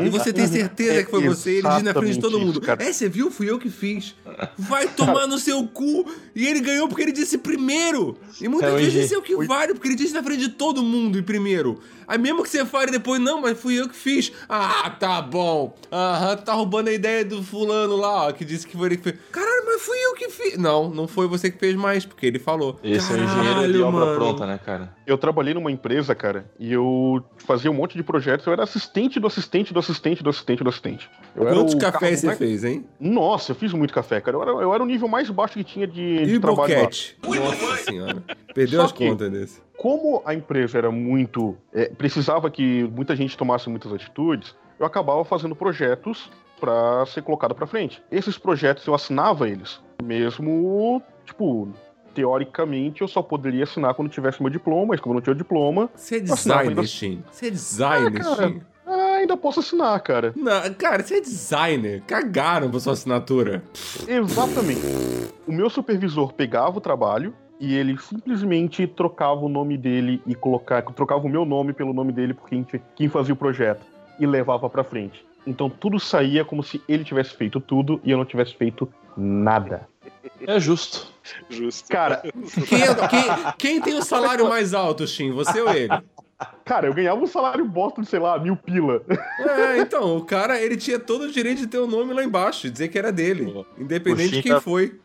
E você tem certeza que foi É você, ele diz na frente de todo mundo. cara. É, você viu? Fui eu que fiz. Vai tomar no seu cu. E ele ganhou porque ele disse primeiro. E muitas É vezes isso é o que vale, porque ele disse na frente de todo mundo e primeiro. Aí mesmo que você fale depois, não, mas fui eu que fiz. Ah, tá bom. Aham, tá roubando a ideia do fulano lá, ó, que disse que foi ele que fez. Caralho, mas fui eu que fiz. Não, não foi você que fez mais, porque ele falou. Esse é o engenheiro de Caralho, obra mano. pronta, né, cara? Eu trabalhei numa empresa, cara, e eu fazia um monte de projetos. Eu era assistente do assistente do assistente do assistente do assistente. Eu Quantos cafés você mais- fez, hein? Nossa, eu fiz muito café, cara. Eu era, eu era o nível mais baixo que tinha de, E de trabalho lá. boquete? Nossa senhora. Perdeu Só as que- contas desse. Como a empresa era muito. é, precisava que muita gente tomasse muitas atitudes, eu acabava fazendo projetos para ser colocado para frente. Esses projetos eu assinava eles, mesmo tipo, teoricamente eu só poderia assinar quando tivesse meu diploma, mas como eu não tinha o diploma, Você é designer, ainda- Shin. Você é designer, Ah, cara. Shin. ah, ainda posso assinar, cara. Não, cara, você é designer. Cagaram pra sua assinatura. Exatamente. O meu supervisor pegava o trabalho e ele simplesmente trocava o nome dele e colocava, trocava o meu nome pelo nome dele por quem, quem fazia o projeto e levava pra frente. Então tudo saía como se ele tivesse feito tudo e eu não tivesse feito nada. É justo. Justo. Cara, Quem, é- quem- quem tem o salário mais alto, Shin? Você ou ele? cara, eu ganhava um salário bosta de, sei lá, mil pila. É, então, o cara, ele tinha todo o direito de ter o nome lá embaixo, dizer que era dele, independente de quem tá- foi.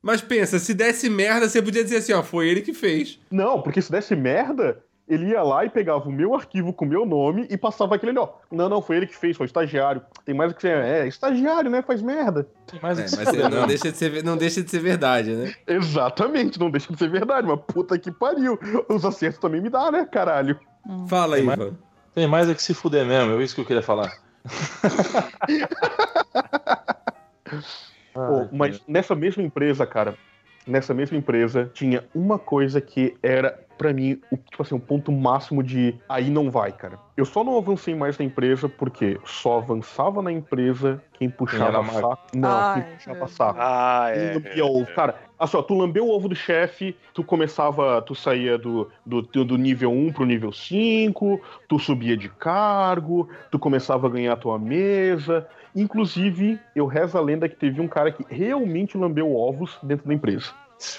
Mas pensa, se desse merda, você podia dizer assim, ó, foi ele que fez. Não, porque se desse merda, ele ia lá e pegava o meu arquivo com o meu nome e passava aquele ali, ó. Não, não, foi ele que fez, foi o estagiário. Tem mais o que você. É, estagiário, né? Faz merda. Tem mais o É, que mas fuder, não não. deixa, de ser, não deixa de ser verdade, né? Exatamente, não deixa de ser verdade, mas puta que pariu. Os acertos também me dá, né, caralho? Fala, Tem mais- Ivan. Tem mais é que se fuder mesmo, é isso que eu queria falar. Pô, mas nessa mesma empresa, cara, nessa mesma empresa, tinha uma coisa que era, pra mim, o, tipo assim, um ponto máximo de aí não vai, cara. Eu só não avancei mais na emprsa porque só avançava na empresa quem puxava mago. saco. Não, Ai, quem puxava saco. Ah, Quem é. lambia ovo. Cara, assim, ó, tu lambeu o ovo do chefe, tu começava, tu saía do, do, do nível 1 pro nível 5, tu subia de cargo, tu começava a ganhar a tua mesa. Inclusive, eu rezo a lenda que teve um cara que realmente lambeu ovos dentro da empresa.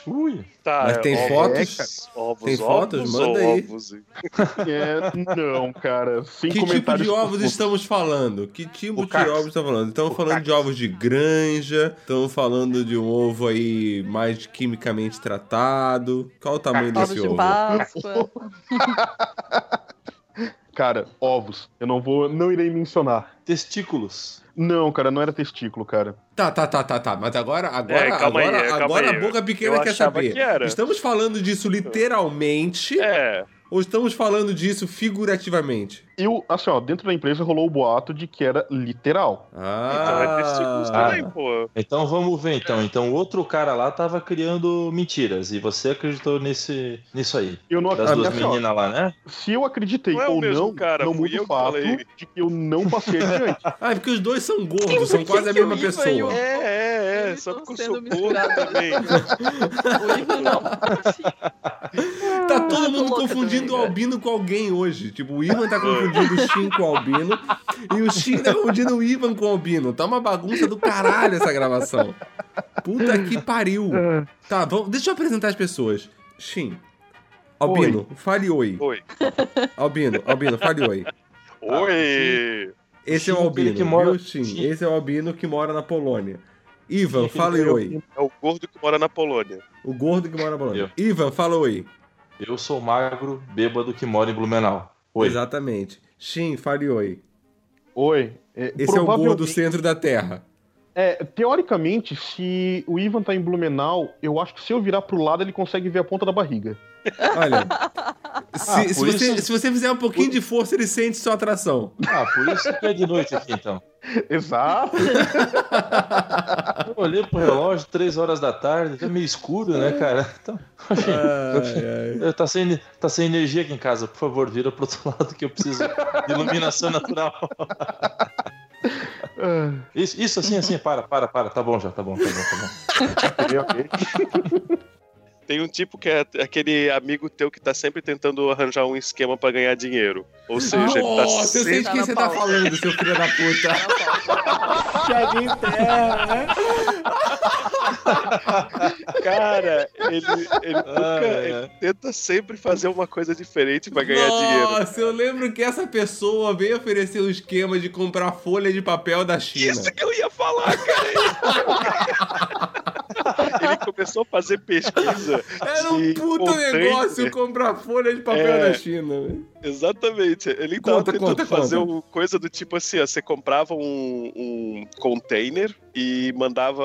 Ui. Tá, Mas é, tem ovos, fotos? Ovos, Tem ovos fotos? Manda aí. ovos? É, não, cara, sem Que tipo de ovos estamos falando? Que tipo O de cax. ovos estamos falando? Estamos O falando cax. de ovos de granja, estamos falando de um ovo aí mais quimicamente tratado. Qual o tamanho Ovos desse de ovo? Páscoa. Cara, ovos. Eu não vou, não irei mencionar. Testículos. Não, cara, não era testículo, cara. Tá, tá, tá, tá, tá. Mas agora, agora, É, calma aí, agora, calma agora aí. a boca pequena Eu quer saber. que era. Estamos falando disso literalmente É, ou estamos falando disso figurativamente? Eu, assim, ó, dentro da empresa rolou o boato de que era literal. então é Ah, também, pô. Então vamos ver então. Então o outro cara lá tava criando mentiras e você acreditou nesse, nisso aí. Eu não Das acredito. duas assim, meninas lá, né? Se eu acreditei Não é ou não, cara, não muda eu o que fato falei. de que eu não passei adiante. Ah, é porque os dois são gordos, são quase a mesma que pessoa. o- É, é, é, Eles só porque eu sou sendo gordo também. O Ivan não. Tá todo tô mundo confundindo também, o Albino com alguém hoje. Tipo, o Ivan tá confundindo o Shin com o Albino. E o Shin tá confundindo o Ivan com o Albino. Tá uma bagunça do caralho essa gravação. Puta que pariu. Tá, vamos, deixa eu apresentar as pessoas. Shin. Albino, fale oi. Oi. Albino, Albino, fale oi. Oi! Esse é o Shin, Albino, que mora- viu, Shin? Shin. Esse é o Albino que mora na Polônia. Ivan, Shin, fale aquele oi. É o gordo que mora na Polônia. O gordo que mora na Polônia. Ivan, fala oi. Eu sou magro, bêbado que mora em Blumenau. Oi. Exatamente. Shin, fale oi. Oi. É, Esse é o gordo do provavelmente- centro da Terra. É, teoricamente, se o Ivan tá em Blumenau, eu acho que se eu virar pro lado, ele consegue ver a ponta da barriga. Olha, se, Ah, se por você, isso- se você fizer um pouquinho de força, ele sente sua atração. Ah, por isso que é de noite aqui então. Exato. Eu olhei pro relógio, três horas da tarde, tá meio escuro, né, cara? Então, Ai, ai. tá, sem, tá sem energia aqui em casa, por favor, vira pro outro lado que eu preciso de iluminação natural. Isso, isso assim, assim, para, para, para, tá bom já, tá bom, tá bom, tá bom. Tem um tipo que é aquele amigo teu que tá sempre tentando arranjar um esquema pra ganhar dinheiro. Ou seja, ele tá Nossa, eu sei de sempre... quem você tá falando, seu filho da puta. Thiaguinho Terra, né? Cara, ele, ele, nunca- Ah, é. ele tenta sempre fazer uma coisa diferente pra ganhar dinheiro. Nossa, eu lembro que essa pessoa veio oferecer um esquema de comprar folha de papel da China. Isso que eu ia falar, cara. Ele começou a fazer pesquisa. Era um de puta container. negócio comprar folha de papel É. da China. Exatamente. Ele tava Conta, tentando conta, fazer conta. uma coisa do tipo assim, ó, você comprava um, um container e mandava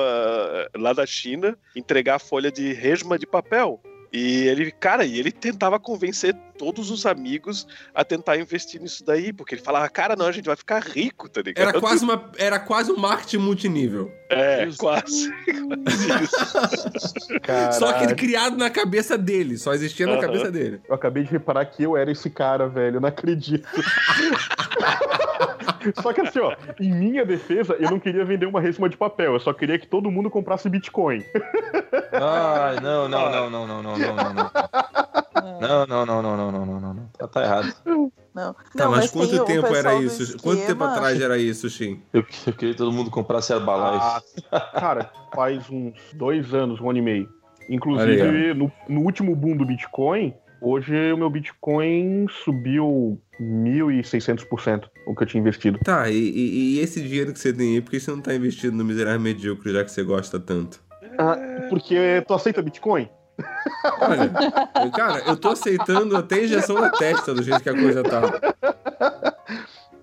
lá da China entregar a folha de resma de papel. E ele, cara, e ele tentava convencer todos os amigos a tentar investir nisso daí, porque ele falava, cara, não, a gente vai ficar rico, tá ligado? Era quase, uma, era quase um marketing multinível. É, quase. quase isso. Só que ele criado na cabeça dele, só existia na Aham. cabeça dele. Eu acabei de reparar que eu era esse cara, velho. Eu não acredito. só que assim, ó, em minha defesa, eu não queria vender uma resma de papel. Eu só queria que todo mundo comprasse Bitcoin. Ai, não, não, não, não, não, não, não, não, não, não, não, não, não, não, não, não. Tá, tá errado. Não. Tá, não, mas, mas quanto tempo era isso? Esquema... Quanto tempo atrás era isso, Shin? Eu, eu queria que todo mundo comprasse Herbalife. É ah, cara, faz uns dois anos, um ano e meio. Inclusive, no, no último boom do Bitcoin, Hoje o meu Bitcoin subiu 1.600% o que eu tinha investido. Tá, e, e, e, esse dinheiro que você tem aí, por que você não tá investindo no miserável medíocre já que você gosta tanto? Ah, porque tu aceita Bitcoin? Olha, eu- cara, eu tô aceitando até injeção na testa do jeito que a coisa tá.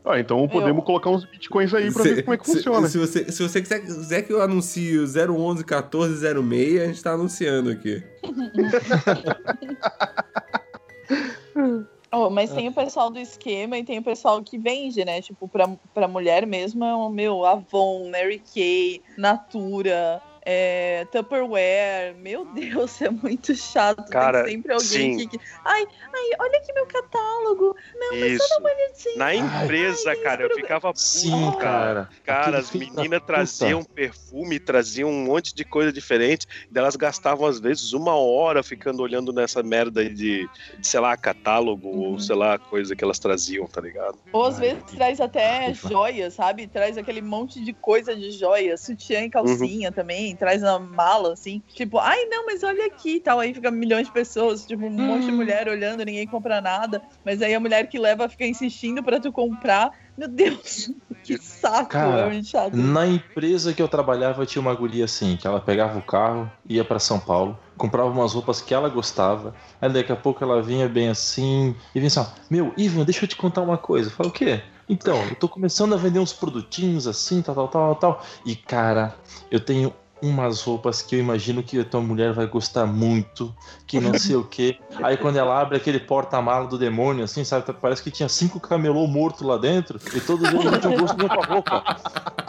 Ah, então podemos colocar uns Bitcoins aí pra ver como é que se, funciona. Se você, se você quiser, quiser que eu anuncie o 011 1406, a gente tá anunciando aqui. Oh, mas tem o pessoal do esquema e tem o pessoal que vende, né? Tipo, pra, pra mulher mesmo é o meu Avon, Mary Kay, Natura, é, Tupperware. Meu Deus, é muito chato. Cara, tem sempre alguém sim. que, que. Ai, ai, olha aqui meu catálogo. Não, mas Isso. só dá uma olhadinha. Na empresa, Ai, cara, eu ficava puto, Sim, cara. Cara, Aquele as meninas puta. traziam perfume, traziam um monte de coisa diferente. Elas gastavam, às vezes, uma hora ficando olhando nessa merda aí de, de, sei lá, catálogo ou sei lá, coisa que elas traziam, tá ligado? Ou às Ai, vezes que- traz até joias, sabe? Traz aquele monte de coisa de joia, sutiã e calcinha também, traz na mala, assim. Tipo, ai não, mas olha aqui e tal. Aí fica milhões de pessoas, tipo, um monte de mulher olhando, ninguém compra nada. Mas aí a mulher que leva fica insistindo pra tu comprar. Meu Deus, que saco, Cara, é. Na empresa que eu trabalhava tinha uma guria assim, que ela pegava o carro, ia pra São Paulo, comprava umas roupas que ela gostava, aí daqui a pouco ela vinha bem assim, e vinha assim, ó, meu, Ivan, deixa eu te contar uma coisa. Eu falo, o quê? Então, eu tô começando a vender uns produtinhos assim, tal, tal, tal, tal. E cara, eu tenho umas roupas que eu imagino que a tua mulher vai gostar muito, que não sei o quê. Aí quando ela abre aquele porta-mala do demônio, assim, sabe? Parece que tinha cinco camelô morto lá dentro e todos eles tinham gosto de roupa roupa.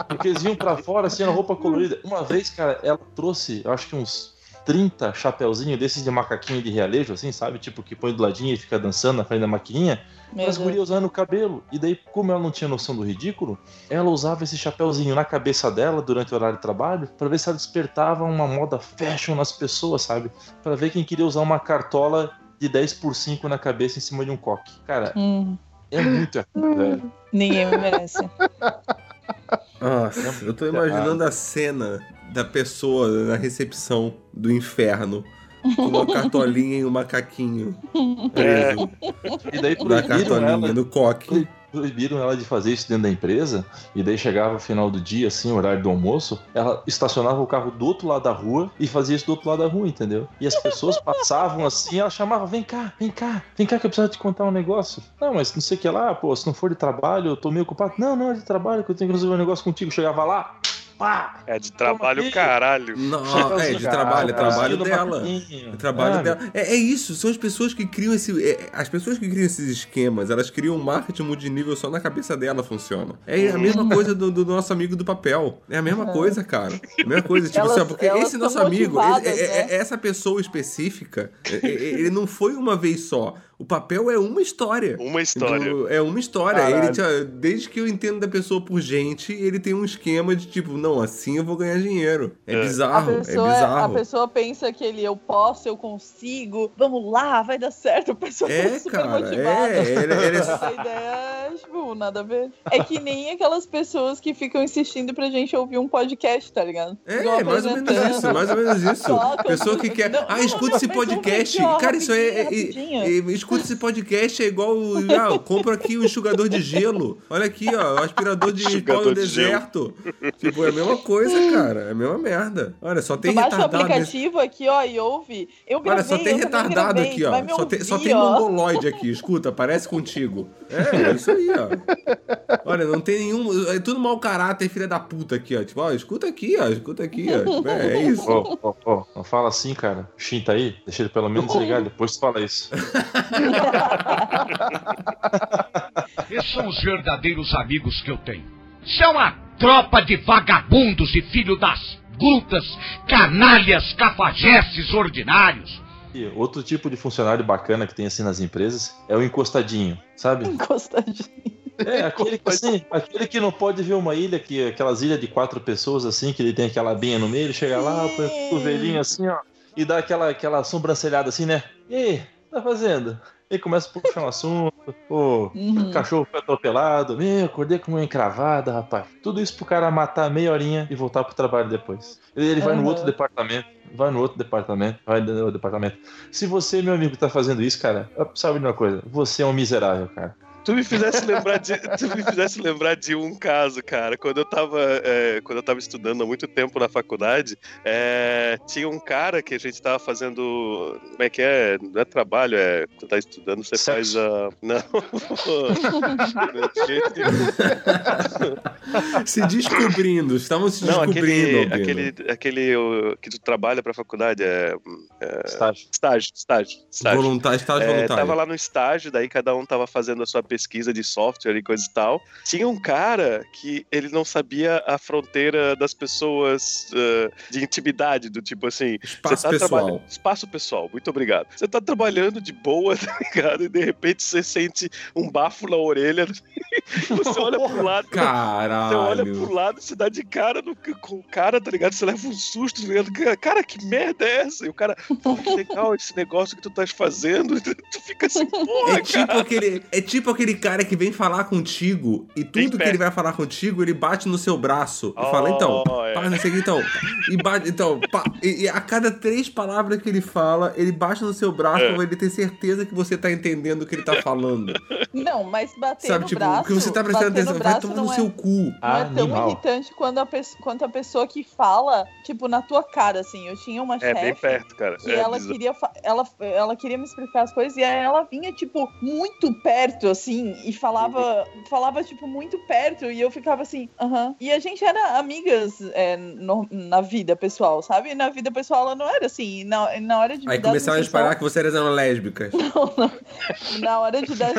Porque eles vinham pra fora, assim, a roupa colorida. Uma vez, cara, ela trouxe, eu acho que uns 30 chapeuzinho desses de macaquinho de realejo, assim, sabe? Tipo, que põe do ladinho e fica dançando na frente da maquininha. Meu As Deus. gurias usando no cabelo. E daí, como ela não tinha noção do ridículo, ela usava esse chapéuzinho na cabeça dela durante o horário de trabalho pra ver se ela despertava uma moda fashion nas pessoas, sabe? Pra ver quem queria usar uma cartola de 10 por 5 na cabeça em cima de um coque. Cara, Hum, é muito errado, velho. ninguém me merece. Nossa, eu tô imaginando a cena da pessoa na recepção do inferno. Com uma cartolinha e um macaquinho preso E daí da proibiram cartolinha, ela, no coque. Proibiram ela de fazer isso dentro da empresa. E daí chegava o final do dia, assim, horário do almoço, ela estacionava o carro do outro lado da rua e fazia isso do outro lado da rua, entendeu? E as pessoas passavam assim, ela chamava, vem cá, vem cá, vem cá que eu preciso te contar um negócio. Não, mas não sei o que lá, pô, se não for de trabalho, eu tô meio ocupado. Não, não, é de trabalho que eu tenho que resolver um negócio contigo. Chegava lá, pá! É de trabalho, caralho. Não, é, de trabalho, é trabalho dela. É trabalho dela. É, é isso, são as pessoas que criam esse. é, as pessoas que criam esses esquemas, elas criam um marketing multinível só na cabeça dela funciona. É a mesma coisa do, do nosso amigo do papel. É a mesma coisa, cara. É a mesma coisa. Tipo, Elas- assim, porque esse nosso amigo, ele- é- é- né? essa pessoa específica, é- é- ele não foi uma vez só. O papel é uma história. Uma história. Então, é uma história. Ele, desde que eu entendo da pessoa por gente, ele tem um esquema de tipo, não, assim eu vou ganhar dinheiro. É, É. A bizarro, é pessoa, a bizarro. pessoa pensa que ele, eu posso, eu consigo, vamos lá, vai dar certo. A pessoa É, tá super cara, motivada. é, ele- ele é- Essa ideia, tipo, nada a ver. É que nem aquelas pessoas que ficam insistindo pra gente ouvir um podcast, tá ligado? É, mais ou menos isso, mais ou menos isso. Pessoa que quer. Não, ah, escuta esse podcast. Cara, isso aí é. é- rapidinho. é- escuta esse podcast é igual. o- Ah, eu compro aqui o enxugador de gelo. Olha aqui, ó. O aspirador de pó no de gelo. deserto. Tipo, é a mesma coisa, cara. É a mesma merda. Olha, só tem Tu baixa o retardado. nesse- aplicativo aqui, ó, e ouve. Eu gravei, Olha, só tem retardado gravei, aqui, ó. Só tem, só ouvir, tem mongoloide aqui. Escuta, parece contigo. É, é isso aí, ó. Olha, não tem nenhum. É tudo mau caráter, filha da puta aqui, ó. Tipo, ó, escuta aqui, ó. Escuta aqui, ó. Tipo, é, é isso. Ó, ó, ó, não fala assim, cara. O Shin tá aí, deixa ele pelo menos ligar, depois tu fala isso. Esses são os verdadeiros amigos que eu tenho. São a tropa de vagabundos e filho das brutas, canalhas, cafajestes ordinários. E outro tipo de funcionário bacana que tem assim nas empresas é o encostadinho, sabe? Encostadinho. É, aquele que, assim, aquele que não pode ver uma ilha, que aquelas ilhas de quatro pessoas assim, que ele tem aquela binha no meio, ele chega lá, põe o cotovelinho assim, ó, e dá aquela, aquela sobrancelhada assim, né? E aí, tá fazendo? Ele começa a puxar um assunto, o Uhum. cachorro foi atropelado, meu, acordei com uma encravada, rapaz. Tudo isso pro cara matar meia horinha e voltar pro trabalho depois. Ele, ele vai no Uhum. outro departamento, vai no outro departamento, vai no outro departamento. Se você, meu amigo, tá fazendo isso, cara, sabe de uma coisa? Você é um miserável, cara. Tu me fizesse lembrar de, tu me fizesse lembrar de um caso, cara. Quando eu tava, é, quando eu tava estudando há muito tempo na faculdade, é, tinha um cara que a gente tava fazendo, como é que é? Não é trabalho, é tu tá estudando, você faz Sexo. a, não. Se descobrindo, estamos se não, descobrindo. aquele, aquele, aquele o, que tu trabalha pra faculdade é, é Estágio. estágio, estágio, estágio. Voluntário, estágio É, voluntário. tava lá no estágio, daí cada um tava fazendo a sua pesquisa de software e coisa e tal. Tinha um cara que ele não sabia a fronteira das pessoas eh, de intimidade, do tipo assim. Espaço você tá pessoal. trabalhando- Espaço pessoal, muito obrigado. Você tá trabalhando de boa, tá ligado? E de repente você sente um bafo na orelha. você olha pro lado. Você olha pro Caralho. lado, você dá de cara no- com o cara, tá ligado? Você leva um susto, tá ligado? Cara, que merda é essa? E o cara, pô, que legal esse negócio que tu estás fazendo. Tu fica assim, porra, É tipo, cara. aquele, é tipo aquele cara que vem falar contigo e Bem tudo que ele vai falar contigo, ele bate no seu braço e Oh, fala, então, é. pá, não sei o que, então. E bate, então, pá, e, e a cada três palavras que ele fala, ele bate no seu braço É. pra ele ter certeza que você tá entendendo o que ele tá falando. Não, mas bater Sabe, no tipo, braço. o que você tá prestando atenção, no vai tomar no é, seu cu. Não é tão Animal. irritante quando a quanto a pessoa que fala, tipo, na tua cara, assim. Eu tinha uma É bem chefe perto, cara. que É ela bizarro. queria, ela, ela queria me explicar as coisas e aí ela vinha, tipo, muito perto, assim, e falava, falava, tipo, muito perto, e eu ficava assim, aham. E a gente era amigas é, no- na vida pessoal, sabe? E na vida pessoal ela não era assim. Na, na hora de Aí começaram a espalhar que vocês eram lésbicas. na hora de dar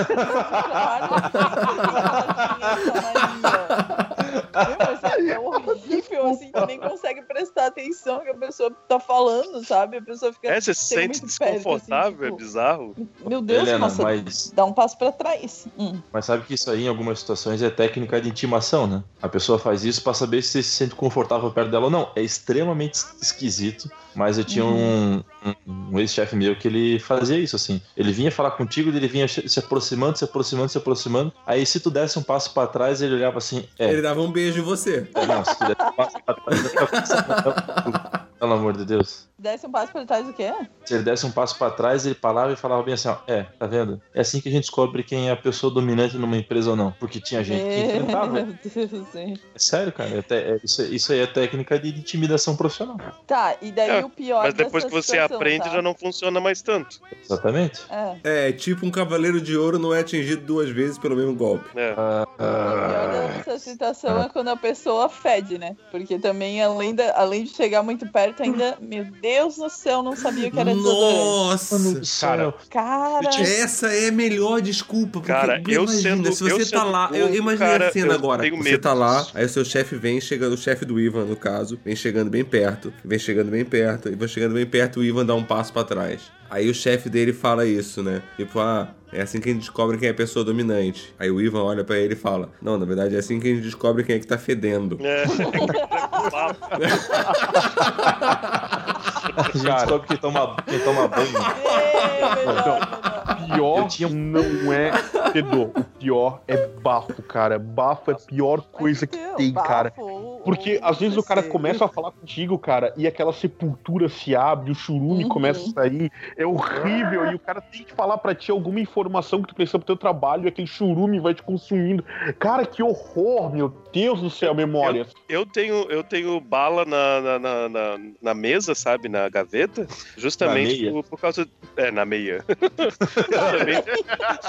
é horrível, assim, tu nem consegue prestar atenção que a pessoa tá falando, sabe? A pessoa fica. É, você se sente perto, desconfortável, assim, é tipo, bizarro. Meu Deus, Helena, nossa, mas, dá um passo pra trás. Hum. mas sabe que isso aí, em algumas situações, é técnica de intimação, né? A pessoa faz isso pra saber se você se sente confortável perto dela ou não. É extremamente es- esquisito, mas eu tinha um, um, um ex-chefe meu que ele fazia isso, assim. Ele vinha falar contigo, ele vinha se aproximando, se aproximando, se aproximando. Aí se tu desse um passo pra trás, ele olhava assim, é, Ele dava um beijo em você. é, não, se tu desse um passo pra trás, eu tava- pelo amor de Deus. Desce um passo pra trás o quê? Se ele desse um passo pra trás, ele parava e falava bem assim, ó, é, tá vendo? É assim que a gente descobre quem é a pessoa dominante numa empresa ou não. Porque tinha gente que enfrentava. Meu Deus, sim. É sério, cara. é te- é- isso, isso aí é técnica de intimidação profissional. Tá, e daí É, o pior Mas depois que você situação, aprende, tá? já não funciona mais tanto. Exatamente. É. É, tipo um cavaleiro de ouro não é atingido duas vezes pelo mesmo golpe. É. Ah, O pior dessa situação é quando a pessoa fede, né? Porque também, além, da, além de chegar muito perto, ainda, meu Deus do céu, não sabia que era desodorante. Nossa! cara, Cara, Essa é a melhor desculpa. Porque, Cara, eu imagina, sendo- se você eu tá lá, eu gordo, imaginei cara, a cena eu agora. Você medo tá lá, aí o seu chefe vem chegando, o chefe do Ivan, no caso, vem chegando bem perto, vem chegando bem perto, e vai chegando bem perto, o Ivan dá um passo pra trás. Aí o chefe dele fala isso, né? Tipo, ah, é assim que a gente descobre quem é a pessoa dominante. Aí o Ivan olha pra ele e fala: Não, na verdade é assim que a gente descobre quem é que tá fedendo. É. a gente descobre quem toma, quem toma banho. é, melhor, melhor. Pior tinha- não é fedor. O pior é bafo, cara. Bafo é a pior coisa que tem, bafo, cara. Porque às vezes o cara começa a falar contigo, cara, e aquela sepultura se abre, o churume Uhum. começa a sair. É horrível. E o cara tem que falar pra ti alguma informação que tu precisa pro teu trabalho, e aquele churume vai te consumindo. Cara, que horror, meu Deus do céu, memória. Eu tenho, eu tenho bala na, na, na, na- na mesa, sabe? Na gaveta. Justamente por, por causa. É, na meia. justamente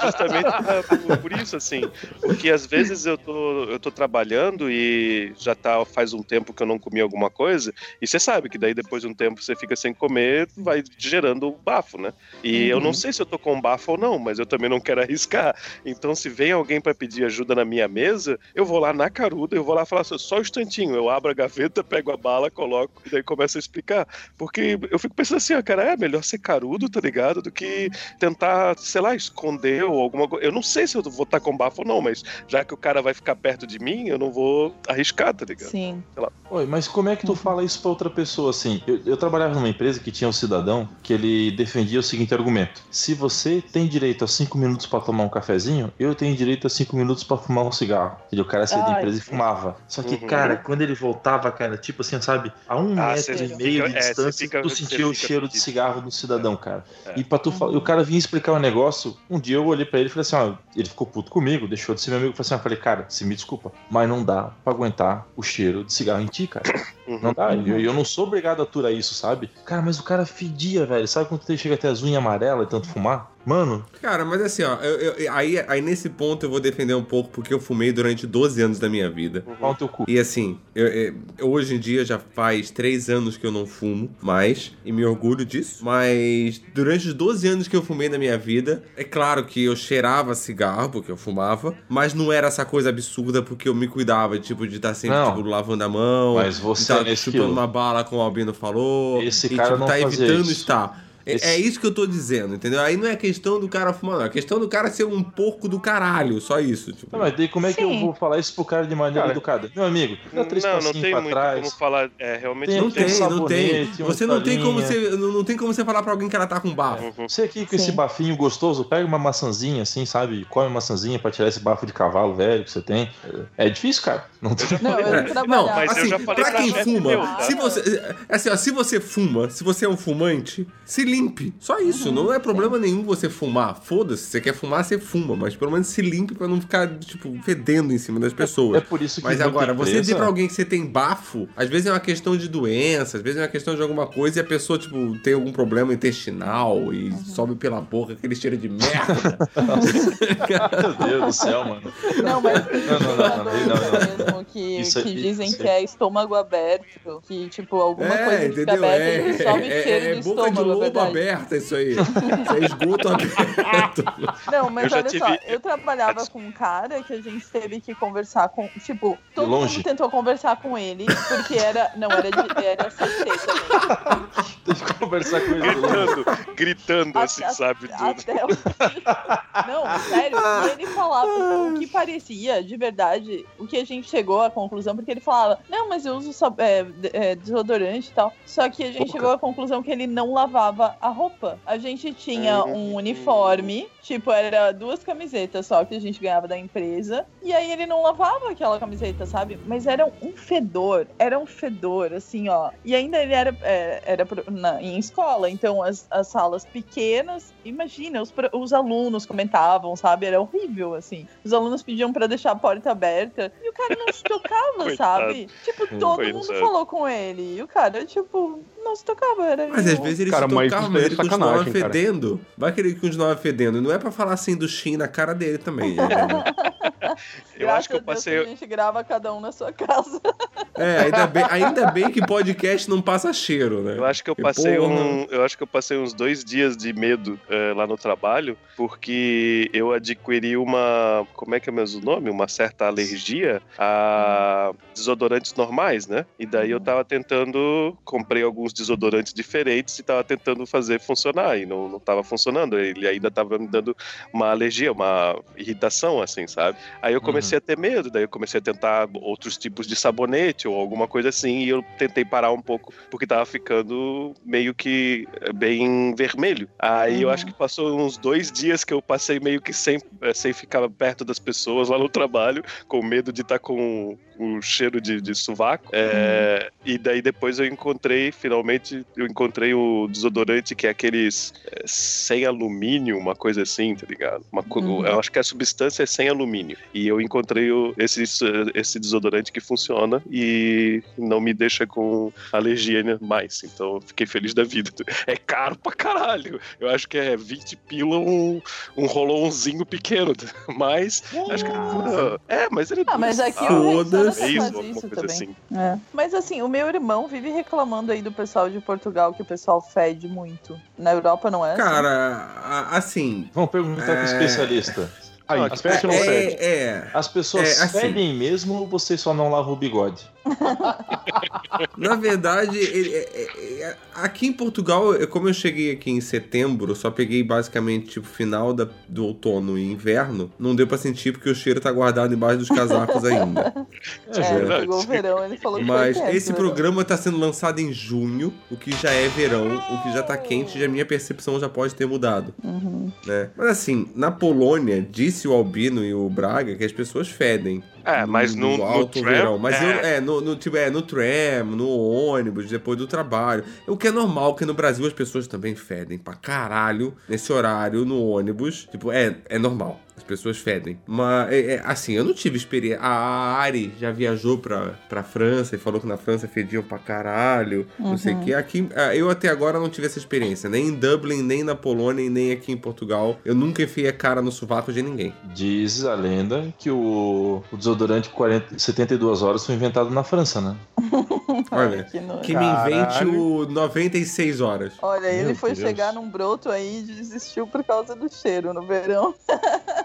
justamente por, por isso, assim. Porque às vezes eu tô, eu tô trabalhando e já tá faz um tempo que eu não comi alguma coisa, e você sabe que daí depois de um tempo você fica sem comer, vai gerando bafo, né? E eu não sei se eu tô com bafo ou não, mas eu também não quero arriscar. Então, se vem alguém para pedir ajuda na minha mesa, eu vou lá na eu vou lá falar assim, só um instantinho, eu abro a gaveta, pego a bala, coloco e daí começo a explicar. Porque eu fico pensando assim, ó, cara, é melhor ser carudo, tá ligado? Do que tentar, sei lá, esconder ou alguma coisa. Eu não sei se eu vou estar com bafo ou não, mas já que o cara vai ficar perto de mim, eu não vou arriscar, tá ligado? Sim. Oi, mas como é que tu fala isso pra outra pessoa assim? Eu, eu trabalhava numa empresa que tinha um cidadão que ele defendia o seguinte argumento: se você tem direito a cinco minutos pra tomar um cafezinho, eu tenho direito a cinco minutos pra fumar um cigarro. E o cara saía da empresa e fumava. Só que, Uhum. cara, quando ele voltava, cara, tipo assim, sabe, a um Ah, metro e meio fica- de é, distância, fica- tu sentia o cheiro de cigarro do cidadão, cara. É. E para tu falar, o cara vinha explicar um negócio. Um dia eu olhei pra ele e falei assim: ó, ele ficou puto comigo, deixou de ser meu amigo. Falei assim: ó, falei, cara, se me desculpa, mas não dá pra aguentar o cheiro de cigarro em ti, cara. Uhum. Não dá. E eu, eu não sou obrigado a aturar isso, sabe? Cara, mas o cara fedia, velho. Sabe quando tu chega até as unhas amarelas e tanto fumar? Mano, Cara, mas assim, ó, eu- eu- aí, aí nesse ponto eu vou defender um pouco porque eu fumei durante 12 anos da minha vida. pau no teu cu. E assim, eu- eu- eu- hoje em dia já faz 3 anos que eu não fumo mais, e me orgulho disso. Mas durante os 12 anos que eu fumei na minha vida, é claro que eu cheirava cigarro, porque eu fumava, mas não era essa coisa absurda porque eu me cuidava, tipo, de estar sempre, Não. tipo, lavando a mão, Mas você de estar nesse chupando quilo. uma bala, como o Albino falou, Esse e cara tipo, não tá evitando isso. estar. É- Esse- É isso que eu tô dizendo, entendeu? Aí não é questão do cara fumar, não. É questão do cara ser um porco do caralho, só isso. Tipo. Não, mas daí como é que eu Sim. vou falar isso pro cara de maneira Cara, educada? Meu amigo, dá três Não, não tem pra muito trás. como falar. É, realmente Tem- Não tem, tem. não tem. Você não tem como você. Não, não tem como você falar pra alguém que ela tá com bafo. Uhum. Você aqui com esse Sim. bafinho gostoso, pega uma maçãzinha assim, sabe? Come uma maçãzinha pra tirar esse bafo de cavalo velho que você tem. É difícil, cara. Não tem... Não, eu É, não. Não, Mas eu assim, já falei pra pra quem fuma, meu, tá? se você, assim, ó, se você fuma, se você é um fumante, se limpe. Só isso, não é problema nenhum você fumar. Foda-se, você quer fumar, você fuma, mas pelo menos se limpe pra não ficar, tipo, fedendo em cima das pessoas. É por isso que Mas agora, você empresa- dizer pra alguém que você tem bafo, às vezes é uma questão de doença, às vezes é uma questão de alguma coisa e a pessoa, tipo, tem algum problema intestinal e sobe pela boca aquele cheiro de merda. Meu Deus do céu, mano. Não, mas Não, não, não, não, não, que, Isso é- que dizem isso que é estômago aberto, que tipo, alguma é, coisa fica entendeu? aberta É, e sobe é, cheiro é de boca de estômago, é lobo. Aberta isso aí. Isso é esgoto aberto. Não, mas olha tive- só, eu trabalhava com um cara que a gente teve que conversar com. Tipo, todo longe? mundo tentou conversar com ele, porque era. Não, era de. Era. Tem que conversar com ele. Gritando, gritando assim, Até- sabe? Tudo. Até o... Não, sério, e ele falava o que parecia, de verdade, o que a gente chegou à conclusão, porque ele falava, não, mas eu uso é, é, desodorante e tal. Só que a gente Pouca. chegou à conclusão que ele não lavava a roupa. A gente tinha Uhum. um uniforme, tipo, era duas camisetas só que a gente ganhava da empresa. E aí ele não lavava aquela camiseta, sabe? Mas era um fedor, era um fedor, assim, ó. E ainda ele era, é, era na- em escola, então as, as salas pequenas, imagina, os, os alunos comentavam, sabe? Era horrível, assim. Os alunos pediam pra deixar a porta aberta e o cara não se tocava, sabe? Tipo, todo Coitado. mundo falou com ele. E o cara, tipo, não se tocava. Era Mas às vezes ele Cara, se tocava, mas é ele continuava fedendo. Vai que ele continuava fedendo. Não é pra falar assim do Shin na cara dele também. entendeu? Eu Graças acho que eu passei. a gente grava cada um na sua casa. É, ainda bem, ainda bem que podcast não passa cheiro, né? Eu acho que eu passei porra. um, eu acho que eu passei uns dois dias de medo eh, lá no trabalho, porque eu adquiri uma, como é que é mesmo o nome? Uma certa alergia a desodorantes normais, né? E daí eu tava tentando, comprei alguns desodorantes diferentes e tava tentando fazer funcionar e não, não tava funcionando. Ele ainda tava me dando uma alergia, uma irritação, assim, sabe? Aí eu comecei a ter medo, daí eu comecei a tentar outros tipos de sabonete ou alguma coisa assim, e eu tentei parar um pouco, porque tava ficando meio que eh, bem vermelho. Aí eu Uhum. acho que passou uns dois dias que eu passei meio que sem, eh, sem ficar perto das pessoas lá no trabalho, com medo de estar com o cheiro de, de sovaco. É, E daí depois eu encontrei, finalmente, eu encontrei o desodorante que é aqueles eh, sem alumínio, uma coisa assim, tá ligado? Uma Uhum. Eu acho que a substância é sem alumínio. E eu encontrei o- esse, esse desodorante que funciona e não me deixa com alergia né, mais. Então eu fiquei feliz da vida. É caro pra caralho. Eu acho que é 20 pila um, um rolãozinho pequeno. Mas acho que dura. É, mas ele Ah, mas aqui faz mês, isso alguma coisa também. assim. É. Mas assim, o meu irmão vive reclamando aí do pessoal de Portugal que o pessoal fede muito. Na Europa não é assim? Cara, a- assim. Vamos perguntar É. pro especialista. Aí, Não, espécie não fede. É, é. As pessoas É, assim. fedem mesmo ou vocês só não lavam o bigode? Na verdade, ele- é- é- é- aqui em Portugal, eu- como eu cheguei aqui em setembro, só peguei basicamente tipo final da- do outono e inverno, não deu pra sentir porque o cheiro tá guardado embaixo dos casacos ainda. É, É, verdade. pegou o verão, ele falou que Mas foi quente, esse verão. programa tá sendo lançado em junho, o que já é verão, o que já tá quente, já minha percepção já pode ter mudado. Uhum. Né? Mas assim, na Polônia, disse o Albino e o Braga que as pessoas fedem. É, mas no, no alto tram, verão. Mas é, eu, é, no, no, tipo, é, no tram, no ônibus, depois do trabalho. O que é normal, porque no Brasil as pessoas também fedem pra caralho nesse horário no ônibus. Tipo, é, é normal. As pessoas fedem. Mas, é, é, assim, eu não tive experiência. A Ari já viajou pra, pra França e falou que na França fediam pra caralho. Não sei o que. Aqui, ah, eu até agora não tive essa experiência. Nem em Dublin, nem na Polônia, e nem aqui em Portugal. Eu nunca enfiei a cara no sovaco de ninguém. Diz a lenda que o, o desodorante 40, 72 horas foi inventado na França, né? Olha, que que me invente o 96 horas. Olha, ele Meu foi Deus. chegar num broto aí e desistiu por causa do cheiro no verão.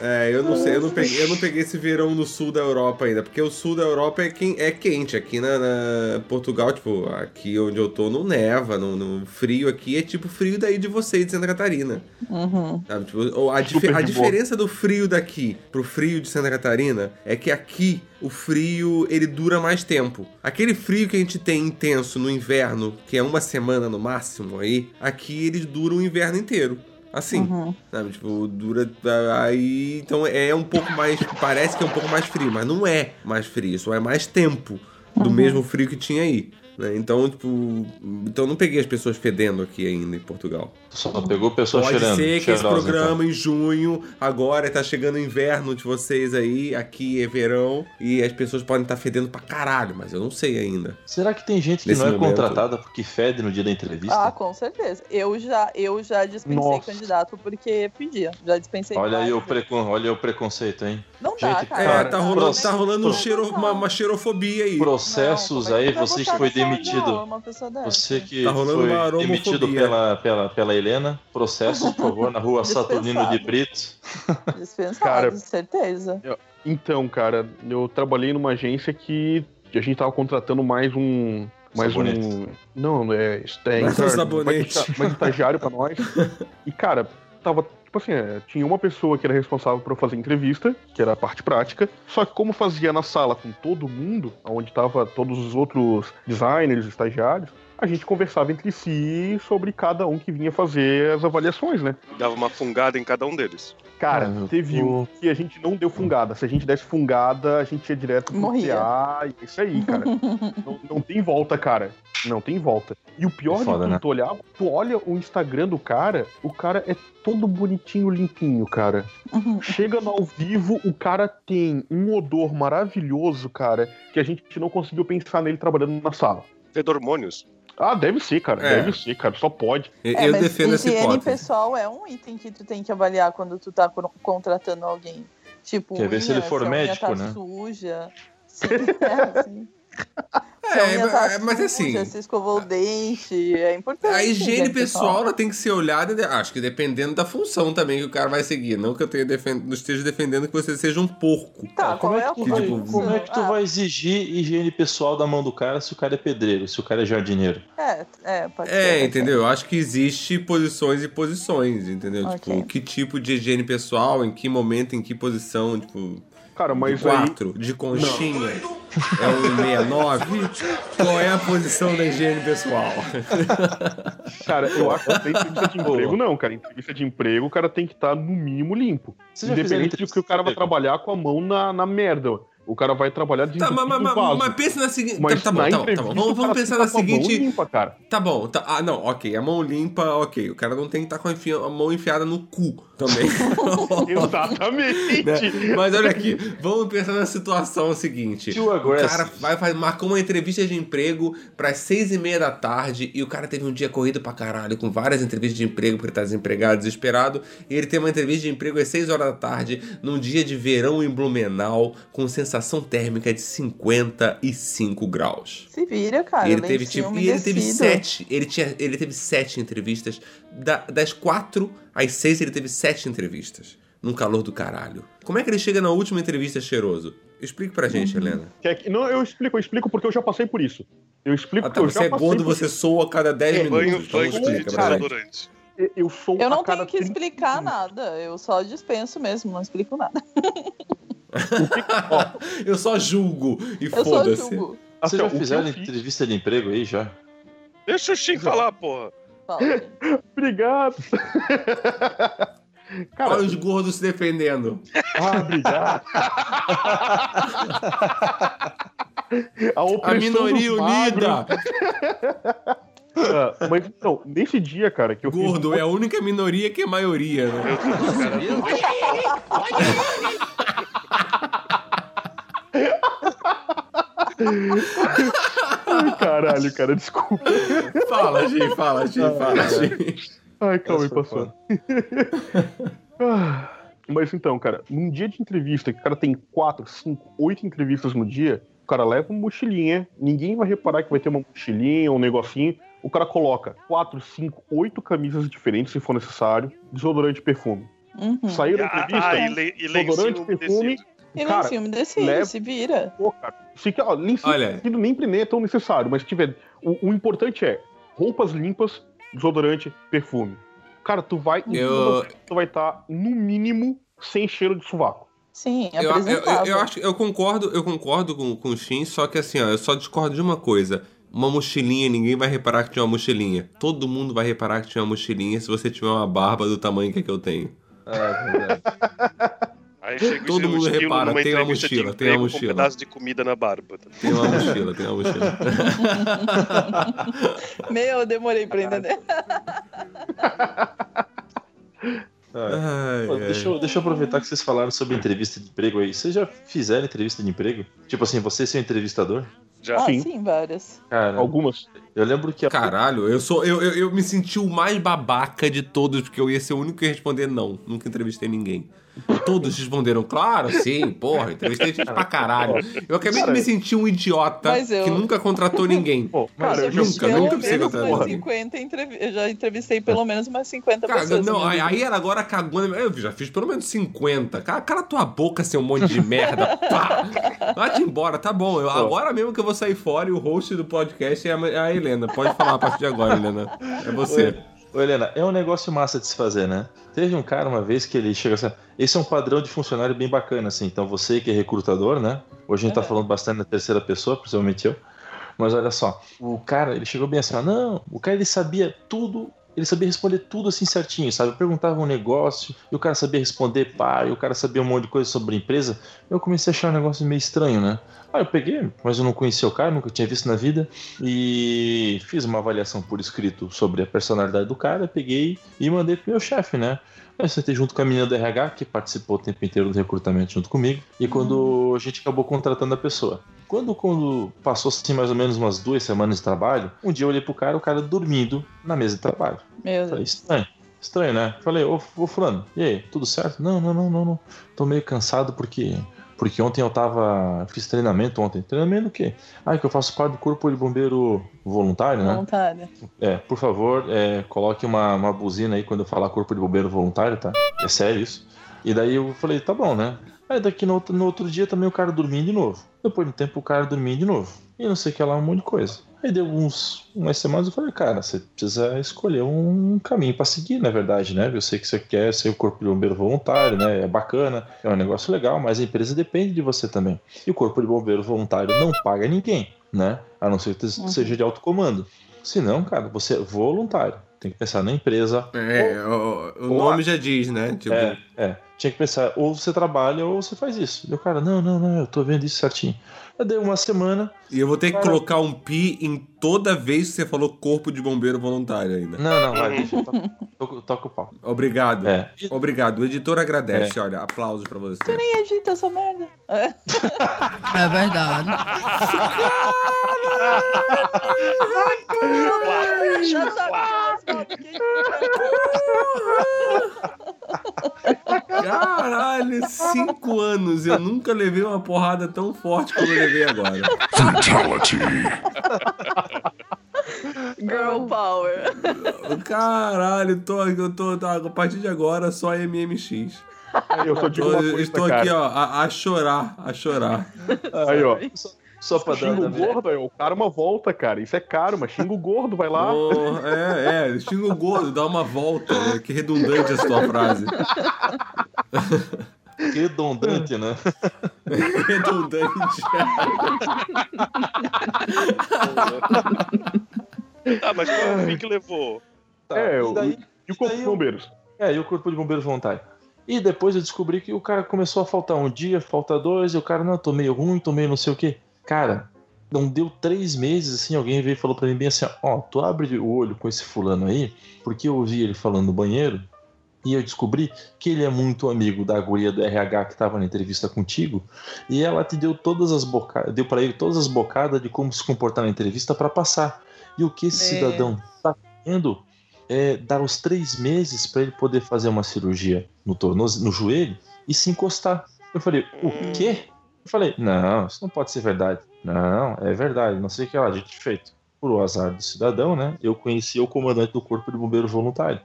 É, eu não sei, eu não peguei, eu não peguei esse verão no sul da Europa ainda, porque o sul da Europa é, quem, é quente. Aqui na, na Portugal, tipo, aqui onde eu tô não neva, no, no frio aqui é tipo frio daí de vocês de Santa Catarina. Uhum. Sabe? Tipo, ou a, Super a diferença do frio daqui pro frio de Santa Catarina é que aqui o frio ele dura mais tempo. Aquele frio que a gente tem intenso no inverno, que é uma semana no máximo aí, aqui ele dura o inverno inteiro. Assim, Uhum. sabe? Tipo, dura. Aí. Então é um pouco mais. Parece que é um pouco mais frio, mas não é mais frio, só é mais tempo do mesmo frio que tinha aí. né? Então, tipo. Então eu não peguei as pessoas fedendo aqui ainda em Portugal. Só pegou pessoas Pode cheirando. ser que esse cheirosas, programa em junho, agora tá chegando o inverno de vocês aí, aqui é verão, e as pessoas podem estar fedendo pra caralho, mas eu não sei ainda. então. Será que tem gente que não é momento. contratada porque fede no dia da entrevista? Ah, com certeza. Eu já, eu já dispensei Nossa. candidato porque pedia. Já dispensei. olha, aí o precon... olha o preconceito, hein? Não dá, Gente, cara. É, Cara, tá rolando, tá rolando um cheiro, uma, uma cheirofobia aí. Processos Não, é aí, vai você que foi sal, demitido. não, uma pessoa dessa? Você que Tá rolando foi demitido pela, pela, pela Helena, processo, por favor, na rua Saturnino de. Brito. Dispensado, Cara, certeza. Então, cara, eu trabalhei numa agência que a gente tava contratando mais um. Mais Sabonete. um. Não, é. é Mais um sabonete. Mais estagiário pra nós. E, cara, tava. Tipo assim, é, tinha uma pessoa que era responsável por fazer entrevista, que era a parte prática. Só que como fazia na sala com todo mundo, onde tava todos os outros designers, estagiários, a gente conversava entre si sobre cada um que vinha fazer as avaliações, né? Dava uma fungada em cada um deles. Cara, Ah, teve um que a gente não deu fungada. Se a gente desse fungada, a gente ia direto pro Morria. PA. e é Isso aí, cara. não, não tem volta, cara. Não tem volta. E o pior É foda, de tudo, né? tu olhar, tu olha o Instagram do cara, o cara é todo bonitinho, limpinho, cara. Chega no ao vivo, o cara tem um odor maravilhoso, cara, que a gente não conseguiu pensar nele trabalhando na sala. Fedormônios. Ah, deve ser, cara. É. Deve ser, cara. Só pode. Eu, É, eu mas defendo essa higiene hipótese. pessoal é um item que tu tem que avaliar quando tu tá con- contratando alguém. Tipo, Quer ver se ele for a unha médico, tá né? suja. Sim, é, sim. É, tá é, mas assim, suja, se escovou o dente, é importante. A higiene pessoal ela tem que ser olhada, de- acho que dependendo da função também que o cara vai seguir. Não que eu tenha defen- não esteja defendendo que você seja um porco. Tá, como é é que tu vai, tipo, como é que tu Ah, vai exigir higiene pessoal da mão do cara se o cara é pedreiro, se o cara é jardineiro? É, é, pode ser. É, entendeu? Eu acho que existe posições e posições, entendeu? Ok. Tipo, que tipo de higiene pessoal, em que momento, em que posição, tipo, Cara, de mas aí. quatro, de conchinha, é um 69? Qual é a posição da higiene pessoal? Cara, eu acho que não tem entrevista de emprego, não, cara. Entrevista de emprego, o cara tem que estar no mínimo limpo. Independente de entrevista que o cara vai trabalhar com a mão na, na merda. O cara vai trabalhar de Tá, mas, mas, mas, vaso. mas pensa na seguinte. Mas tá, tá bom, tá bom, tá bom. Vamos, vamos pensar na a mão seguinte. limpa, cara. Tá bom, tá, ah, não, ok, a mão limpa, ok. O cara não tem que estar com a, enfia- a mão enfiada no cu também. Exatamente. Né? Mas olha aqui, vamos pensar na situação seguinte. Too O cara vai, vai, marcou uma entrevista de emprego pras seis e meia da tarde e o cara teve um dia corrido pra caralho, com várias entrevistas de emprego, porque ele tá desempregado, desesperado. E ele tem uma entrevista de emprego às seis horas da tarde, num dia de verão em Blumenau, com sensação térmica de 55 graus. Se vira, cara. E ele teve, tipo, e ele teve sete. Ele, tinha, ele teve sete entrevistas. Da- das quatro às seis, ele teve sete entrevistas. Num calor do caralho. Como é que ele chega na última entrevista cheiroso? Explique pra gente, Uhum. Helena. Quer que- Não, eu explico, eu explico porque eu já passei por isso. Eu explico Ah, tá, porque eu você já é passei gordo, por você soa a cada 10 É, minutos. banho, Então banho. Eu sou Eu não tenho que 30 explicar nada. Eu só dispenso mesmo, não explico nada. Eu só julgo e foda-se. Vocês já fizeram entrevista de emprego aí já? Deixa o Shin falar, porra. Fala. Obrigado. Cara, Olha os gordos se defendendo. ah, obrigado. a, A minoria unida! Ah, mas, não, nesse dia, cara, que eu Gordo fiz... é a única minoria que é maioria, né? Ai, caralho, cara, desculpa. Fala, Gi, fala, Gi, fala, Gi. Ai, calma aí, passou. Ah, Mas então, cara, num dia de entrevista, que o cara tem quatro, cinco, oito entrevistas no dia, o cara leva uma mochilinha, ninguém vai reparar que vai ter uma mochilinha, um negocinho. O cara coloca quatro, cinco, oito camisas diferentes, se for necessário, desodorante e perfume. Uhum. Saiu da Ah, entrevista, e, le, e desodorante, perfume. umedecido. E Cara, lencinho umedecido, leva- se vira. Pô, cara, fica, ó, nem Olha. sentido, nem nem é tão necessário, mas se tiver. O, o importante é roupas limpas, desodorante, perfume. Cara, tu vai. em Eu- Tu vai estar, no mínimo, sem cheiro de sovaco. Sim, Eu, eu, eu, eu acho, eu concordo, eu concordo com, com o Shin, só que assim, ó, eu só discordo de uma coisa. Uma mochilinha, ninguém vai reparar que tinha uma mochilinha. Todo mundo vai reparar que tinha uma mochilinha se você tiver uma barba do tamanho que, é que eu tenho. É verdade. Aí chega o Todo mundo repara, numa tem uma mochila, tem uma mochila. Um pedaço de comida na barba. tá? Tem uma mochila, tem uma mochila. Meu, eu demorei pra entender. Ai, Pô, ai. deixa, eu, deixa eu aproveitar que vocês falaram sobre entrevista de emprego aí. Vocês já fizeram entrevista de emprego? Tipo assim, você ser entrevistador? Já. Ah, Sim. sim, várias. Cara, Algumas. eu lembro que a Caralho, eu sou. Eu, eu, eu me senti o mais babaca de todos, porque eu ia ser o único que ia responder não. Nunca entrevistei ninguém. Todos responderam, claro, sim, porra, entrevistei gente pra caralho. Eu acabei de me sentir um idiota eu- que nunca contratou ninguém. Pô, cara, eu já nunca, pelo nunca precisei menos contratar umas ninguém. 50 entrevi... Eu já entrevistei pelo menos umas 50 Cara, pessoas. não, aí, aí ela agora cagou. Eu já fiz pelo menos 50. Cala, cala tua boca, seu monte de merda. Pá! Vai-te embora, tá bom. Eu, agora mesmo que eu vou sair fora e o host do podcast é a, é a Helena. Pode falar a partir de agora, Helena. É você. Ô, Helena, é um negócio massa de se fazer, né? Teve um cara uma vez que ele chega assim. Esse é um padrão de funcionário bem bacana, assim. Então você que é recrutador, né? Hoje a gente tá É. falando bastante na terceira pessoa, principalmente eu. Mas olha só, o cara, ele chegou bem assim, não, o cara ele sabia tudo, ele sabia responder tudo assim certinho, sabe? Eu perguntava um negócio, e o cara sabia responder, pá, e o cara sabia um monte de coisa sobre a empresa. Eu comecei a achar um negócio meio estranho, né? Aí eu peguei, mas eu não conhecia o cara, nunca tinha visto na vida, e fiz uma avaliação por escrito sobre a personalidade do cara, peguei e mandei pro meu chefe, né? Eu sentei junto com a menina do RH, que participou o tempo inteiro do recrutamento junto comigo, e quando a gente acabou contratando a pessoa. Quando, quando passou assim mais ou menos umas duas semanas de trabalho, um dia eu olhei pro cara, o cara dormindo na mesa de trabalho. Meu Falei, estranho. Estranho, né? Falei, ô, ô fulano, e aí, tudo certo? Não, não, não, não, não. Tô meio cansado porque. Porque ontem eu tava. Fiz treinamento ontem. Treinamento do quê? Ah, que eu faço parte do corpo de bombeiro voluntário, né? Voluntária. É, por favor, é, coloque uma, uma buzina aí quando eu falar corpo de bombeiro voluntário, tá? É sério isso. E daí eu falei, tá bom, né? Aí daqui no, outro- no outro dia também o cara dormia de novo. Depois de um tempo o cara dormia de novo. E não sei o que lá, um monte de coisa. Aí deu uns, umas semanas eu falei, cara, você precisa escolher um caminho pra seguir, na verdade, né? Eu sei que você quer ser o corpo de bombeiro voluntário, né? É bacana, é um negócio legal, mas a empresa depende de você também. E o corpo de bombeiro voluntário não paga ninguém, né? A não ser que Uhum. seja de alto comando. Se não, cara, você é voluntário. Tem que pensar na empresa. É, o, o ou nome já diz, né? Tipo, É, é. Tinha que pensar, ou você trabalha ou você faz isso. E o cara, não, não, não, eu tô vendo isso certinho. Eu dei uma semana. E eu vou ter que Cara- colocar um pi em toda vez que você falou corpo de bombeiro voluntário ainda. Não, não, vai, deixa, eu toco, toco, o pau. Obrigado. É. Obrigado. O editor agradece. Olha, aplauso pra você. Nem edita essa merda. É. É verdade. Caralho, cinco anos. Eu nunca levei uma porrada tão forte como eu levei agora. Girl power. Caralho, tô, eu tô, tá, a partir de agora só MMX. Eu só digo Tô- uma coisa, estou cara. aqui, ó, a, a chorar, a chorar. Aí, ó. Só pra dar Xinga uma o gordo, aí, o karma volta, cara. Isso é caro, mas xinga o gordo, vai lá. Oh, é, é, xinga o gordo, dá uma volta. né? Que redundante a sua frase. redundante, né? redundante. Ah, mas qual fim que levou? Tá, É, e o- daí, E o corpo daí de bombeiros? É, e o corpo de bombeiros voluntário. E depois eu descobri que o cara começou a faltar um dia, falta dois, e o cara, não, tô meio ruim, tô meio não sei o quê. Cara, não deu três meses, assim, alguém veio e falou pra mim bem assim, ó, tu abre o olho com esse fulano aí, porque eu ouvi ele falando no banheiro, e eu descobri que ele é muito amigo da guria do RH que tava na entrevista contigo, e ela te deu todas as bocadas, deu pra ele todas as bocadas de como se comportar na entrevista pra passar. E o que esse É. cidadão tá fazendo é dar os três meses pra ele poder fazer uma cirurgia no tornozelo, no joelho e se encostar. Eu falei, o quê? Eu falei, não, isso não pode ser verdade. Não, é verdade, não sei o que lá, dito e feito. Por o azar do cidadão, né? Eu conhecia o comandante do Corpo de Bombeiro Voluntário.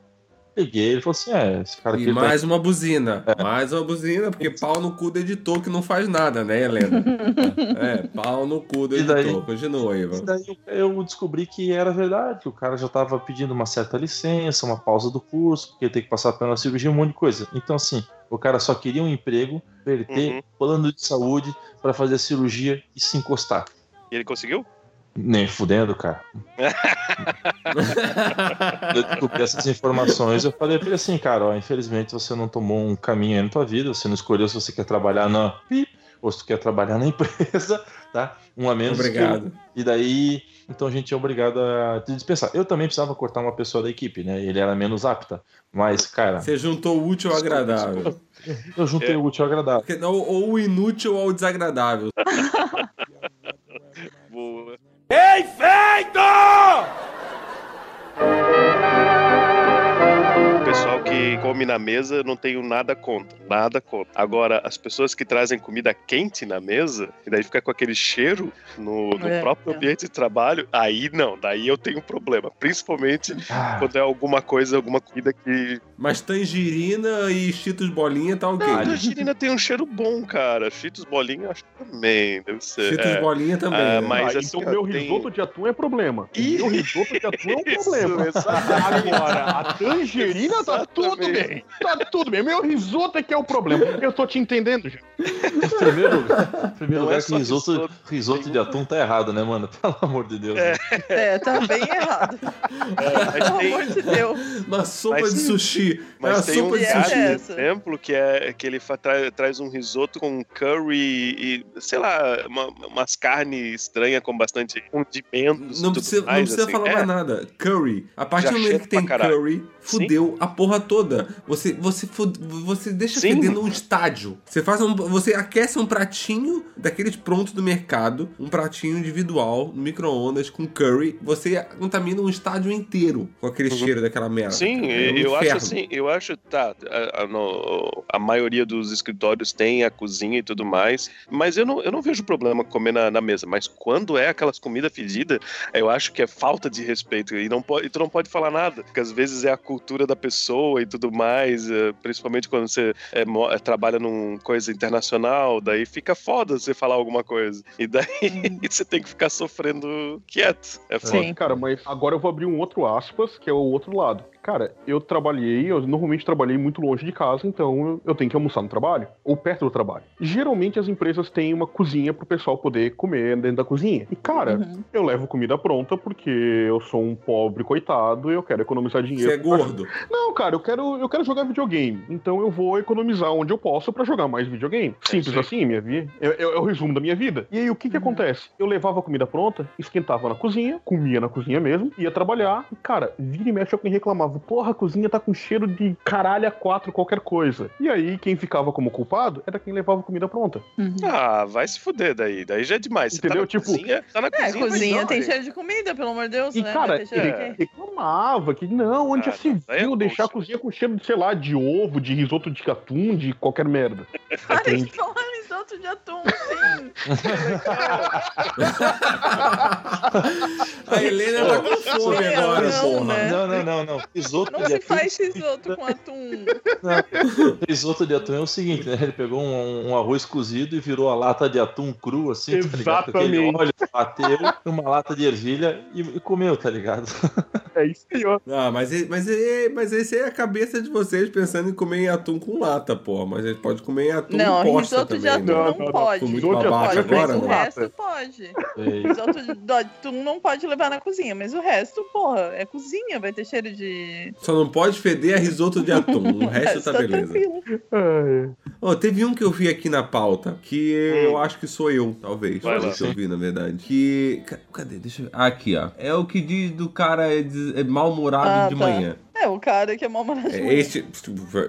Peguei, ele falou assim: é, esse cara aqui E tá mais uma buzina. Mais uma buzina, porque pau no cu do editor que não faz nada, né, Helena? É, pau no cu do E daí? editor. Continua aí, E daí eu descobri que era verdade, que o cara já estava pedindo uma certa licença, uma pausa do curso, porque tem que passar pela cirurgia, um monte de coisa. Então, assim, o cara só queria um emprego, ter Uhum. plano de saúde para fazer a cirurgia e se encostar. E ele conseguiu? Nem fudendo, cara. eu descobri essas informações, eu falei pra ele assim, cara, ó, infelizmente você não tomou um caminho aí na tua vida, você não escolheu se você quer trabalhar na ou se tu quer trabalhar na empresa, tá? Um a menos. que Obrigado. e daí, então a gente é obrigado a te dispensar. Eu também precisava cortar uma pessoa da equipe, né? Ele era menos apta. Mas, cara, Você juntou o útil ao agradável. eu juntei o útil ao agradável. Ou o inútil ao desagradável. Boa. O pessoal que come na mesa, eu não tenho nada contra. Nada contra. Agora, as pessoas que trazem comida quente na mesa, e daí fica com aquele cheiro no, no É, próprio é. ambiente de trabalho, aí não, daí eu tenho um problema. Principalmente Ah, quando é alguma coisa, alguma comida que. Mas tangerina e cheetos bolinha tá ok. Não, a tangerina tem um cheiro bom, cara. Cheetos bolinha, acho que também, deve ser. Cheetos é. bolinha também. Ah, né? mas Ah, assim, então meu tem- risoto de atum é problema. O Ih, meu risoto de atum é um isso, problema. exatamente. Agora, a tangerina tá tudo Exatamente. Bem. Tá tudo bem. Meu risoto é que é o problema. Eu tô te entendendo, gente. em primeiro primeiro Não lugar é que risoto, risoto. risoto de atum tá errado, né, mano? Pelo amor de Deus. É. né? É, tá bem errado. Mas Pelo tem- amor de Deus. Uma sopa Mas- de sushi. é Mas uma tem um sopa de essa. exemplo, que é que ele tra- traz um risoto com curry e, sei lá, uma- umas carnes estranhas com bastante condimentos. Não tudo precisa, não mais, precisa assim. falar É, mais nada. Curry. A partir Já do momento que tem curry, fudeu a porra toda. Você, você, você deixa Sim. fedendo um estádio. Você faz um, você aquece um pratinho daqueles prontos do mercado, um pratinho individual, no micro-ondas, com curry. Você contamina um estádio inteiro com aquele cheiro daquela merda. Uhum. Sim. É um eu acho inferno. assim, eu acho, tá, a, a- a maioria dos escritórios tem a cozinha e tudo mais, mas eu não, eu não vejo problema comer na, na mesa, mas quando é aquelas comidas fedidas, eu acho que é falta de respeito e, não pode, e tu não pode falar nada, porque às vezes é a cultura da pessoa e tudo mais, eh, principalmente quando você é, é, trabalha num coisa internacional, daí fica foda você falar alguma coisa, e daí você tem que ficar sofrendo quieto, é foda. Sim. Cara, mas agora eu vou abrir um outro aspas, que é o outro lado. Cara, eu trabalhei, eu normalmente trabalhei muito longe de casa, então eu, eu tenho que almoçar no trabalho, ou perto do trabalho. Geralmente as empresas têm uma cozinha pro pessoal poder comer dentro da cozinha. E, cara, Uhum. eu levo comida pronta porque eu sou um pobre coitado e eu quero economizar dinheiro. Você é gordo. Não, cara, eu quero, eu quero jogar videogame. Então eu vou economizar onde eu posso pra jogar mais videogame. Simples sim. assim, minha vida. É, é- é o resumo da minha vida. E aí, o que que acontece? Eu levava a comida pronta, esquentava na cozinha, comia na cozinha mesmo, ia trabalhar. E, cara, vira e mexe alguém reclamava. Porra, a cozinha tá com cheiro de caralho a quatro qualquer coisa. E aí, quem ficava como culpado era quem levava a comida pronta. Ah, vai se fuder daí. Daí já é demais. Você Entendeu? Tá na Tipo- cozinha, tá na É, cozinha. cozinha tem cheiro de comida, pelo amor de Deus, E, né? cara, ele reclamava que não, onde Ah, já se daí é viu deixar a cozinha com cheiro de, sei lá, de ovo, de risoto de atum, de qualquer merda. Para de falar risoto de atum, sim. A Helena tá com fome Não, agora, não, porra. né? Não, não, não, não. Risoto Não de se atum. faz risoto com atum. Não, risoto de atum é o seguinte, né? Ele pegou um, um arroz cozido e virou a lata de atum cru, assim, tá ligado? Aquele Exatamente. óleo, bateu numa lata de ervilha e, e comeu, tá ligado? É isso aí, ó. Ah, mas, mas, mas esse é a cabeça de vocês pensando em comer atum com lata, porra. Mas a gente pode comer em atum Não, risoto de também. atum né? não, Não, não, pode. Muito Risoto de babaca pode, atum agora, mas o né? resto pode. Risoto de atum não pode levar na cozinha, mas o resto, porra, é cozinha, vai ter cheiro de. Só não pode feder a risoto de atum. O resto tá beleza. Ó, teve um que eu vi aqui na pauta, que eu acho que sou eu, talvez. Vai lá. que eu vi, na verdade. Que. ca- Cadê? Deixa eu ver. Ah, aqui, ó. É o que diz do cara é é mal-humorado Ah, de tá. manhã. É, o cara que é mal É Este,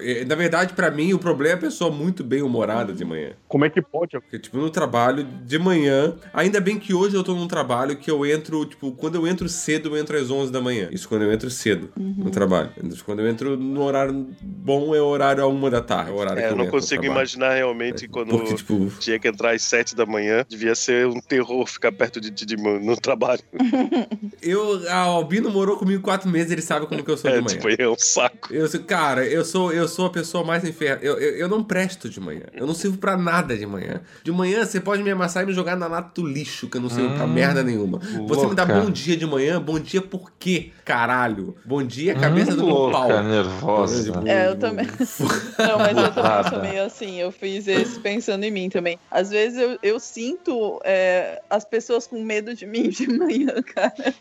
é, na verdade, pra mim, o problema é a pessoa muito bem humorada de manhã. Como é que pode? Porque, tipo, no trabalho, de manhã. Ainda bem que hoje eu tô num trabalho que eu entro, tipo, quando eu entro cedo, eu entro às 11 da manhã. Isso quando eu entro cedo no trabalho. Quando eu entro no horário bom, é o horário a uma da tarde. É o horário É, que eu eu não consigo imaginar realmente quando Porque, tipo, tinha que entrar às sete da manhã. Devia ser um terror ficar perto de ti de, no trabalho. eu. A Albino morou comigo quatro meses, ele sabe como que eu sou de É, manhã. tipo, é um saco. Eu, cara, eu sou, eu sou a pessoa mais inferno. Eu, eu, eu não presto de manhã. Eu não sirvo pra nada de manhã. De manhã você pode me amassar e me jogar na lata do lixo, que eu não sirvo pra merda nenhuma. Você me dá louca. bom dia de manhã, bom dia por quê? Caralho. Bom dia, cabeça do meu louca, pau. nervosa. É, eu também. Não, mas eu também sou meio assim. Eu fiz esse pensando em mim também. Às vezes eu, eu sinto é, as pessoas com medo de mim de manhã, cara.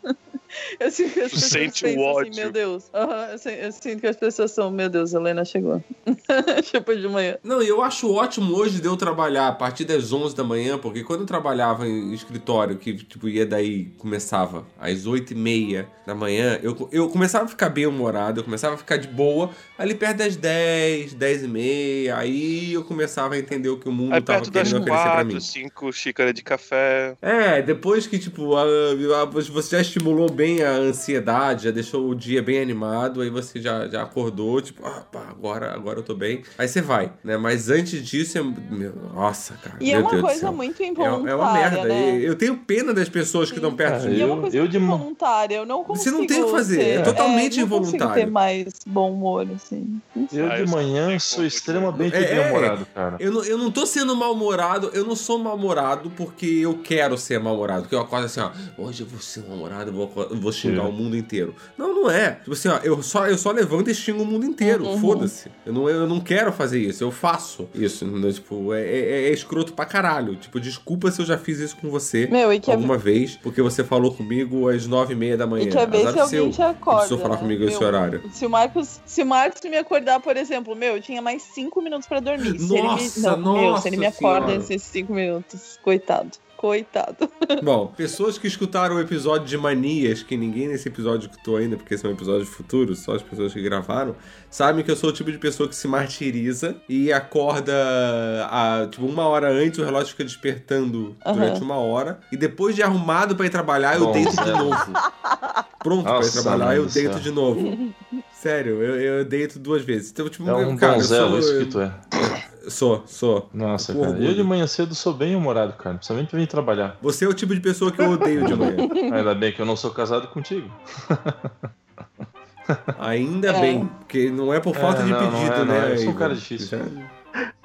Eu sinto que as pessoas sente o pensam ódio. assim, meu Deus. Aham, eu, sin- eu sinto que as pessoas são, meu Deus, a Helena chegou. tipo de manhã. Não, e eu acho ótimo hoje de eu trabalhar a partir das 11 da manhã, porque quando eu trabalhava em escritório, que tipo ia daí, começava às 8 e meia da manhã, eu, eu começava a ficar bem humorado, eu começava a ficar de boa, ali perto das 10, 10 e meia, aí eu começava a entender o que o mundo Aí tava perto das querendo oferecer pra mim. quatro, cinco xícaras de café. É, depois que, tipo, a- a- você já estimulou bem a ansiedade, já deixou o dia bem animado, aí você já, já acordou, tipo, ah, pá, agora, agora eu tô bem. Aí você vai, né? Mas antes disso, é... meu, nossa, cara. E é uma Deus coisa muito É, involuntária, é uma merda. né? Eu tenho pena das pessoas que estão perto de É, mim. E é uma eu- coisa eu muito de involuntária. Eu não consigo Você não tem o que fazer, ser- é totalmente não consigo involuntário. ter mais bom humor, assim. Não. Eu Ah, de eu sou manhã bem sou extremamente de- É, bem-humorado, cara. Eu não, eu não tô sendo mal-humorado, eu não sou mal-humorado porque eu quero ser mal-humorado. Porque eu acordo assim, ó, hoje eu vou ser mal-humorado, eu vou, eu vou xingar Sim. o mundo inteiro. Não, não é. Tipo assim, ó, eu só, eu só levanto e xingo o mundo inteiro. Uhum. Foda-se. Eu não, eu não quero fazer isso, eu faço isso. entendeu? Tipo, é, é, é escroto pra caralho. Tipo, desculpa se eu já fiz isso com você Meu, e que é alguma vez, porque você falou comigo às nove e meia da manhã. E quer ver Azar se alguém te acorda. Precisou falar né? comigo esse Meu, horário. Se o Marcos, se o Marcos me acordar, por exemplo, meu, eu tinha mais cinco minutos pra dormir. se ele Nossa, me, não, meu, nossa se ele me acorda senhora. nesses cinco minutos, coitado. Coitado. Bom, pessoas que escutaram o episódio de manias, que ninguém nesse episódio escutou ainda, porque esse é um episódio futuro, só as pessoas que gravaram, sabem que eu sou o tipo de pessoa que se martiriza e acorda a, tipo, uma hora antes, o relógio fica despertando Aham. durante uma hora, e depois de arrumado pra ir trabalhar, eu Bom, deito de novo. Pronto pra ir Nossa, trabalhar, eu deito de novo. Sério, eu, eu deito duas vezes. Então, tipo, É um cara, sou, isso que tu é. Sou, sou. Nossa, Com cara. orgulho. Eu de manhã cedo sou bem humorado, cara. Principalmente pra vir trabalhar. Você é o tipo de pessoa que eu odeio de manhã. Ainda bem que eu não sou casado contigo. Ainda É. bem, porque não é por falta É, de não, não pedido, é, não né? é. Eu sou um cara difícil.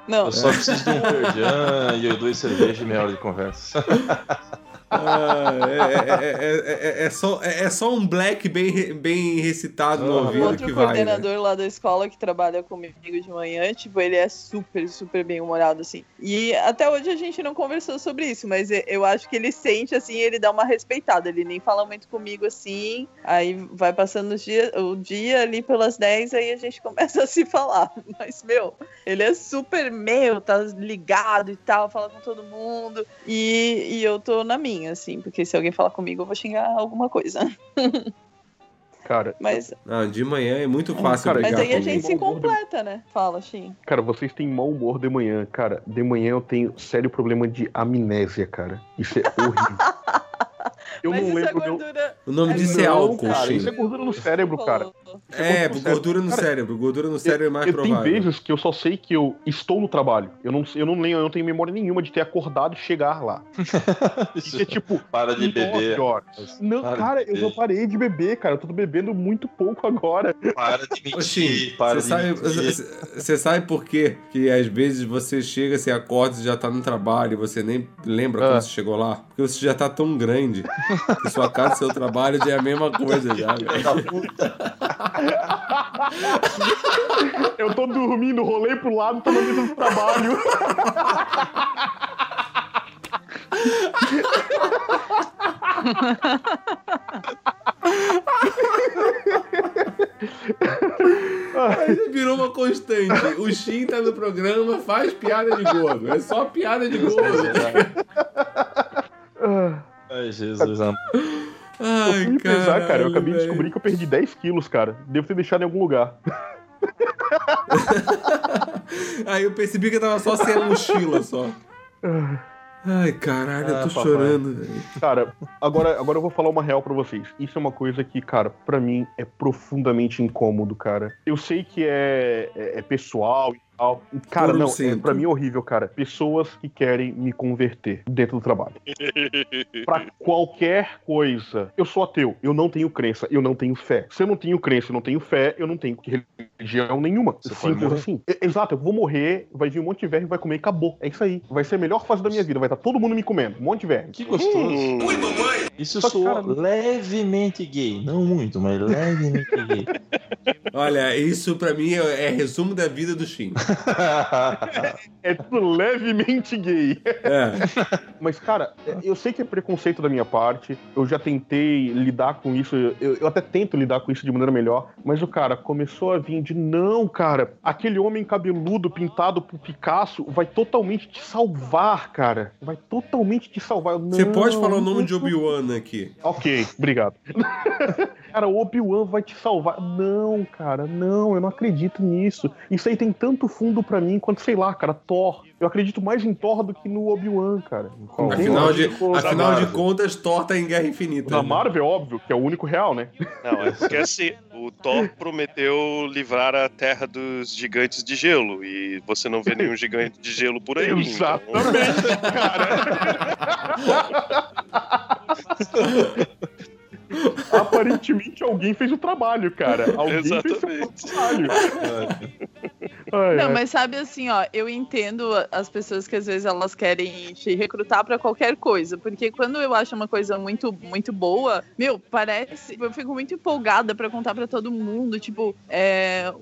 Não, Eu só preciso de um perdian e eu dois cervejas e meia hora de conversa. Ah, é, é, é, é, só, é só um black bem, bem recitado no ouvido Outro que vai. Né? coordenador lá da escola que trabalha comigo de manhã, tipo, ele é super, super bem humorado, assim. E até hoje a gente não conversou sobre isso, mas eu acho que ele sente, assim, ele dá uma respeitada. Ele nem fala muito comigo, assim. Aí vai passando os dia, o dia ali pelas 10, aí a gente começa a se falar. Mas, meu, ele é super meu, tá ligado e tal, fala com todo mundo. E, e eu tô na minha, assim, porque se alguém falar comigo, eu vou xingar alguma coisa. Cara, Mas, Não, de manhã é muito fácil cara, mas aí a gente se completa, né? Fala, Xim. cara, vocês têm mau humor de manhã. Cara, de manhã eu tenho sério problema de amnésia, cara. Isso é horrível. Eu Mas não isso é lembro. meu- gordura. O nome disso é álcool, cara, isso é gordura no cérebro, cara. É, gordura no gordura no Cara, cérebro. Gordura no cérebro é mais eu provável. tenho vezes que eu só sei que eu estou no trabalho. Eu não, eu não lembro, eu não tenho memória nenhuma de ter acordado e chegar lá. Isso é tipo. Para de beber. horas. Não, Para cara, eu beber. já parei de beber, cara. Eu tô bebendo muito pouco agora. Para de mentir. Para você de sabe, mentir. você- sabe por quê? Que às vezes você chega, você acorda, você já tá no trabalho, e você nem lembra Ah. quando você chegou lá. Porque você já tá tão grande que sua casa e seu trabalho já é a mesma coisa já. Da puta. Eu tô dormindo, rolei pro lado, tô na mesa do trabalho. Aí virou uma constante. O Shin tá no programa, faz piada de gordo. É só piada de gordo. Ai, Jesus amado. Eu Ai, fui me pesar, cara. Eu acabei de velho. descobrir que eu perdi 10 quilos, cara. Devo ter deixado em algum lugar. Aí eu percebi que eu tava só sem a mochila só. Ai, caralho, eu Ah, tô papai. chorando, velho. Cara, agora, agora eu vou falar uma real pra vocês. Isso é uma coisa que, cara, pra mim é profundamente incômodo, cara. Eu sei que é, é, é pessoal e. Cara, não é, pra mim é horrível, cara. Pessoas que querem me converter dentro do trabalho. pra qualquer coisa. Eu sou ateu, eu não tenho crença, eu não tenho fé. Se eu não tenho crença, eu não tenho fé, eu não tenho religião nenhuma. Você Simples assim. Exato, eu vou morrer, vai vir um monte de verme, vai comer e acabou. É isso aí. Vai ser a melhor fase da minha vida, vai estar todo mundo me comendo. Um monte de verme. Que gostoso. Hum, Isso Só soa cara, levemente gay. Não muito, mas levemente gay. Olha, isso pra mim é, é resumo da vida do Shin. É tudo levemente gay. É. Mas, cara, eu sei que é preconceito da minha parte. Eu já tentei lidar com isso. Eu, eu até tento lidar com isso de maneira melhor. Mas o cara começou a vir de não, cara. Aquele homem cabeludo pintado por Picasso vai totalmente te salvar, cara. Vai totalmente te salvar. Você "Não, pode falar o nome de não." Obi-Wan aqui. Ok, obrigado. cara, o Obi-Wan vai te salvar. Não, cara, não, eu não acredito nisso. Isso aí tem tanto fundo pra mim quanto, sei lá, cara, Thor. Eu acredito mais em Thor do que no Obi-Wan, cara. Afinal de, afinal de contas, Thor tá em Guerra Infinita. Na né? Marvel, é óbvio, que é o único real, né? Não, assim, o Thor prometeu livrar a Terra dos gigantes de gelo e você não vê nenhum gigante de gelo por aí. então- Exatamente, cara. Aparentemente alguém fez o trabalho, cara. Alguém fez o Exatamente. trabalho. Ai, Não, ai. mas sabe assim, ó, eu entendo as pessoas que às vezes elas querem te recrutar pra qualquer coisa, porque quando eu acho uma coisa muito muito boa, meu, parece, eu fico muito empolgada pra contar pra todo mundo, tipo, é,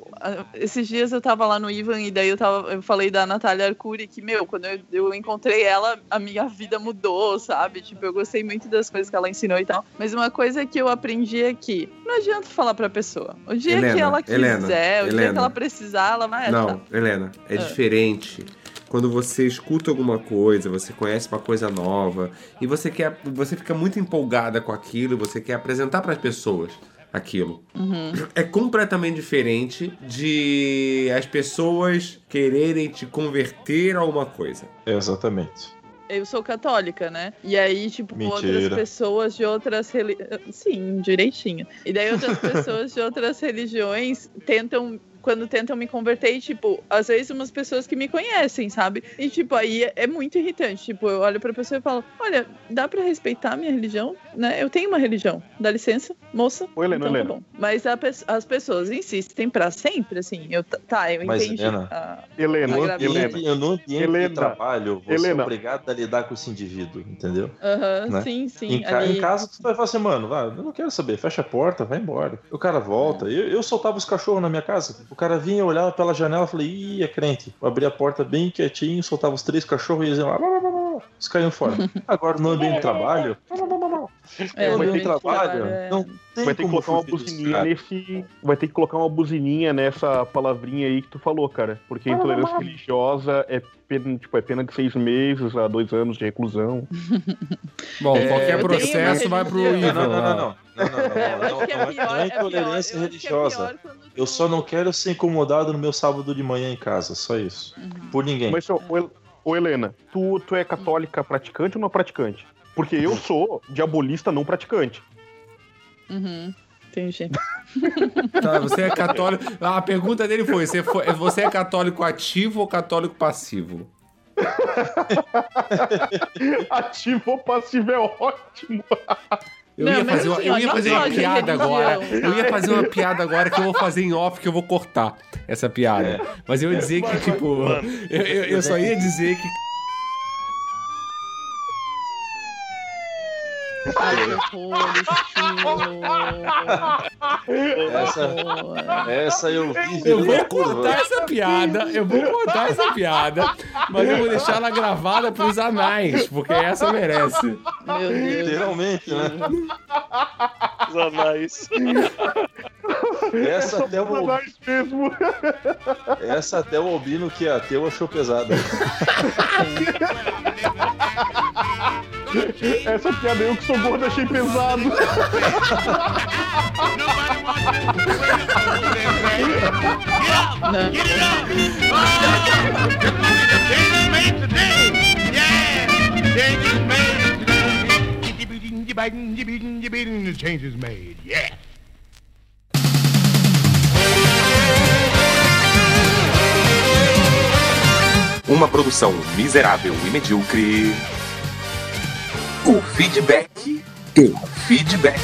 esses dias eu tava lá no Ivan e daí eu tava, eu falei da Natália Arcuri que, meu, quando eu, eu encontrei ela, a minha vida mudou, sabe? Tipo, eu gostei muito das coisas que ela ensinou e tal. Mas uma coisa que eu aprendi é que não adianta falar pra pessoa. O dia Helena, que ela quiser, Helena, o dia que Helena. ela precisar, ela vai achar. Não, Helena, é Ah. diferente. Quando você escuta alguma coisa, você conhece uma coisa nova e você quer, você fica muito empolgada com aquilo, você quer apresentar para as pessoas aquilo. Uhum. É completamente diferente de as pessoas quererem te converter a uma coisa. Exatamente. Eu sou católica, né? E aí, tipo, Mentira. outras pessoas de outras religiões. Sim, direitinho. E daí outras pessoas de outras religiões tentam quando tentam me converter e, tipo, às vezes umas pessoas que me conhecem, sabe? E, tipo, aí é, é muito irritante. Tipo, eu olho pra pessoa e falo: Olha, dá pra respeitar a minha religião, né? Eu tenho uma religião. Dá licença, moça. Ô, Helena, então tá Helena. bom. Mas a as pessoas insistem pra sempre, assim. Eu, tá, eu Mas, entendi. Helena, a- Helena, No Helena. ambiente Helena. de trabalho, você é Helena. obrigado a lidar com esse indivíduo, entendeu? Aham, Né? sim, sim. Em, ca- ali- em casa, tu vai falar assim, mano, vai, eu não quero saber, fecha a porta, vai embora. O cara volta. Eu, eu soltava os cachorros na minha casa. O cara vinha, olhava pela janela e falei, ih, é crente. Eu abria a porta bem quietinho, soltava os três cachorros e eles iam lá, blá, blá, blá, blá, eles caíam fora. Agora, no ambiente de trabalho, É, no vai ambiente de que- trabalho, é- não tem Vai ter que colocar uma buzininha caras. nesse. Vai ter que colocar uma buzininha nessa palavrinha aí que tu falou, cara. Porque intolerância religiosa é pena, tipo, é pena de seis meses a dois anos de reclusão. Bom, É, qualquer processo vai pro. Ivan. Não, não, não, não. Não, não, não, não, É, eu não, acho que é não, é é intolerância é religiosa. Eu só não quero ser incomodado no meu sábado de manhã em casa, só isso. Por ninguém. Mas, ô, ô, ô, Helena, tu, tu é católica praticante ou não praticante? Porque eu sou diabolista não praticante. Uhum. Entendi. Tá, você é católico. Ah, A pergunta dele foi: você, foi: você é católico ativo ou católico passivo? Ativo ou passivo é ótimo. Eu Não, ia fazer, uma, assim, eu ia fazer uma piada agora. tá? Eu ia fazer uma piada agora que eu vou fazer em off, que eu vou cortar essa piada. Mas eu ia dizer que, tipo. Eu, eu, eu só ia dizer que. Essa, essa eu vi Eu vou cortar essa piada, eu vou cortar essa piada, mas eu vou deixar ela gravada pros anais, porque essa merece. Meu Deus. Literalmente, né? Os anais. Essa até, o, mesmo. essa até o Albino, que é ateu, achou pesada. Essa piada eu que sou gordo achei pesado. Change is made. Yeah. Uma produção miserável e medíocre. O feedback. O feedback.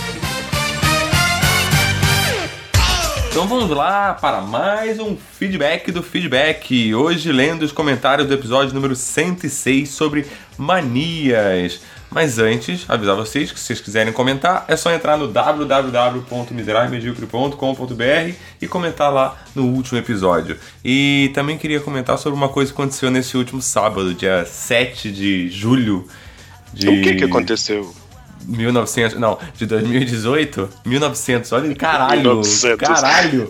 Então vamos lá para mais um feedback do feedback. Hoje lendo os comentários do episódio número 106 sobre manias. Mas antes, avisar vocês que se vocês quiserem comentar, é só entrar no www.miserávelmedíocre.com.br e comentar lá no último episódio. E também queria comentar sobre uma coisa que aconteceu nesse último sábado, dia 7 de julho de O que que aconteceu? 1900, não, de 2018, 1900, olha, caralho, 1900. caralho,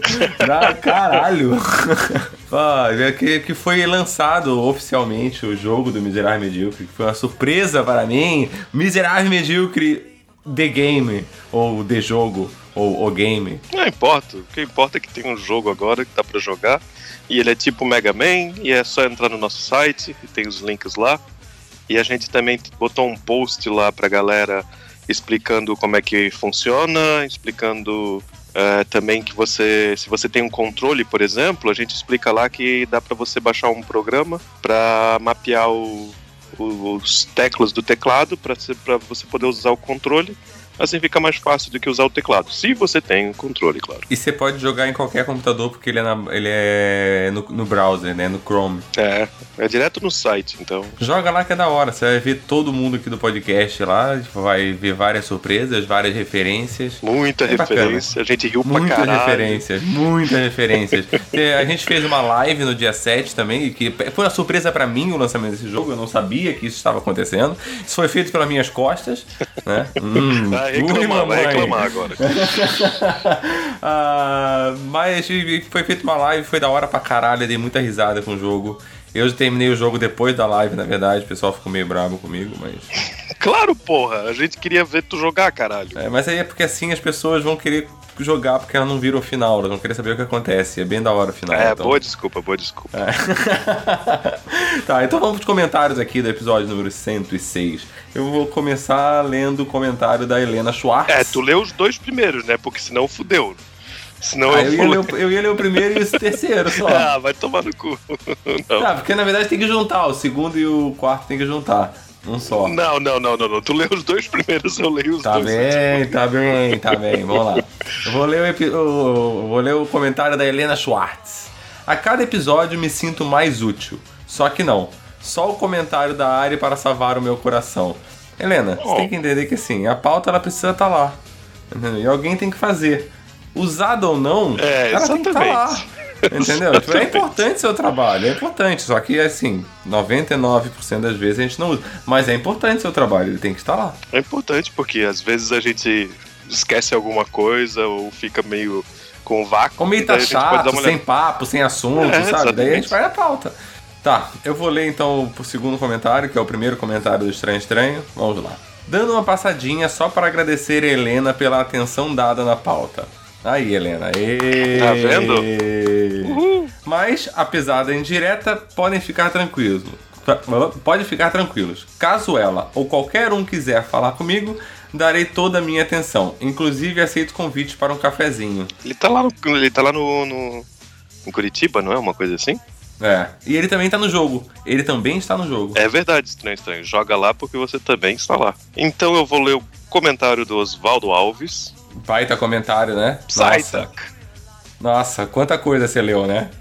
caralho. Ah, que, que foi lançado oficialmente o jogo do Miserável Medíocre, que foi uma surpresa para mim. Miserável Medíocre The Game, ou The Jogo, ou O Game. Não importa. O que importa é que tem um jogo agora que dá pra jogar. E ele é tipo Mega Man. E é só entrar no nosso site. E tem os links lá. E a gente também botou um post lá pra galera explicando como é que funciona. Explicando é, também que você, se você tem um controle, por exemplo, a gente explica lá que dá pra você baixar um programa pra mapear o- o- os teclas do teclado pra você poder usar o controle. Assim fica mais fácil do que usar o teclado. Se você tem um controle, claro. E você pode jogar em qualquer computador porque ele é, na- ele é no, no browser, né? No Chrome. É, é direto no site, então. Joga lá que é da hora. Você vai ver todo mundo aqui do podcast lá. Vai ver várias surpresas, várias referências. Muita É bacana. referência. A gente riu pra Muitas caralho. referências, muitas referências. É, A gente fez uma live no dia 7 também, que foi uma surpresa pra mim o lançamento desse jogo, eu não sabia que isso estava acontecendo. Isso foi feito pelas minhas costas, né? Hum, Vai ui, reclamar, vai reclamar agora. Ah, mas foi feita uma live, foi da hora pra caralho, dei muita risada com o jogo. Eu terminei o jogo depois da live, na verdade, o pessoal ficou meio bravo comigo, mas. Claro, porra. A gente queria ver tu jogar, caralho. É, mas aí é porque assim as pessoas vão querer jogar porque elas não viram o final, elas vão querer saber o que acontece. É bem da hora o final. É, então. boa desculpa, boa desculpa. tá, então vamos pros comentários aqui do episódio número 106. Eu vou começar lendo o comentário da Helena Schwartz. É, tu leu os dois primeiros, né? Porque senão fudeu. Senão Ah, eu, ia ler eu ia ler o primeiro e o terceiro só. Ah, vai tomar no cu. Não. Tá, porque na verdade tem que juntar. O segundo e o quarto tem que juntar. Um só. Não, não, não, não, não. Tu leu os dois primeiros, eu leio os Tá dois. bem, tá bem, tá bem. Vamos lá. Eu vou ler o, vou ler o comentário da Helena Schwartz. A cada episódio me sinto mais útil. Só que não. Só o comentário da Ari para salvar o meu coração. Helena, você Oh. tem que entender que assim, a pauta ela precisa estar lá. Entendeu? E alguém tem que fazer. Usada ou não, É, ela tem que estar lá. Exatamente. Entendeu? Tipo, é Exatamente. importante seu trabalho, é importante. Só que, assim, 99% das vezes a gente não usa. Mas é importante seu trabalho, ele tem que estar lá. É importante porque às vezes a gente esquece alguma coisa ou fica meio com vácuo. Como ele tá chato, sem papo, sem assunto, É, sabe? Daí a gente exatamente. vai na pauta. Tá, eu vou ler então o segundo comentário, que é o primeiro comentário do Estranho Estranho. Vamos lá. Dando uma passadinha só para agradecer a Helena pela atenção dada na pauta. Aí, Helena. Tá vendo? Mas, apesar da indireta, podem ficar tranquilos. Pode ficar tranquilos. Caso ela ou qualquer um quiser falar comigo, darei toda a minha atenção. Inclusive, aceito convite para um cafezinho. Ele tá lá no. Ele tá lá no, no. Em Curitiba, não é? Uma coisa assim? É. E ele também tá no jogo. Ele também está no jogo. É verdade, estranho, estranho. Joga lá porque você também está lá. Então eu vou ler o comentário do Oswaldo Alves. Baita comentário, né? Nossa, Psyduck. nossa, quanta coisa você leu, né?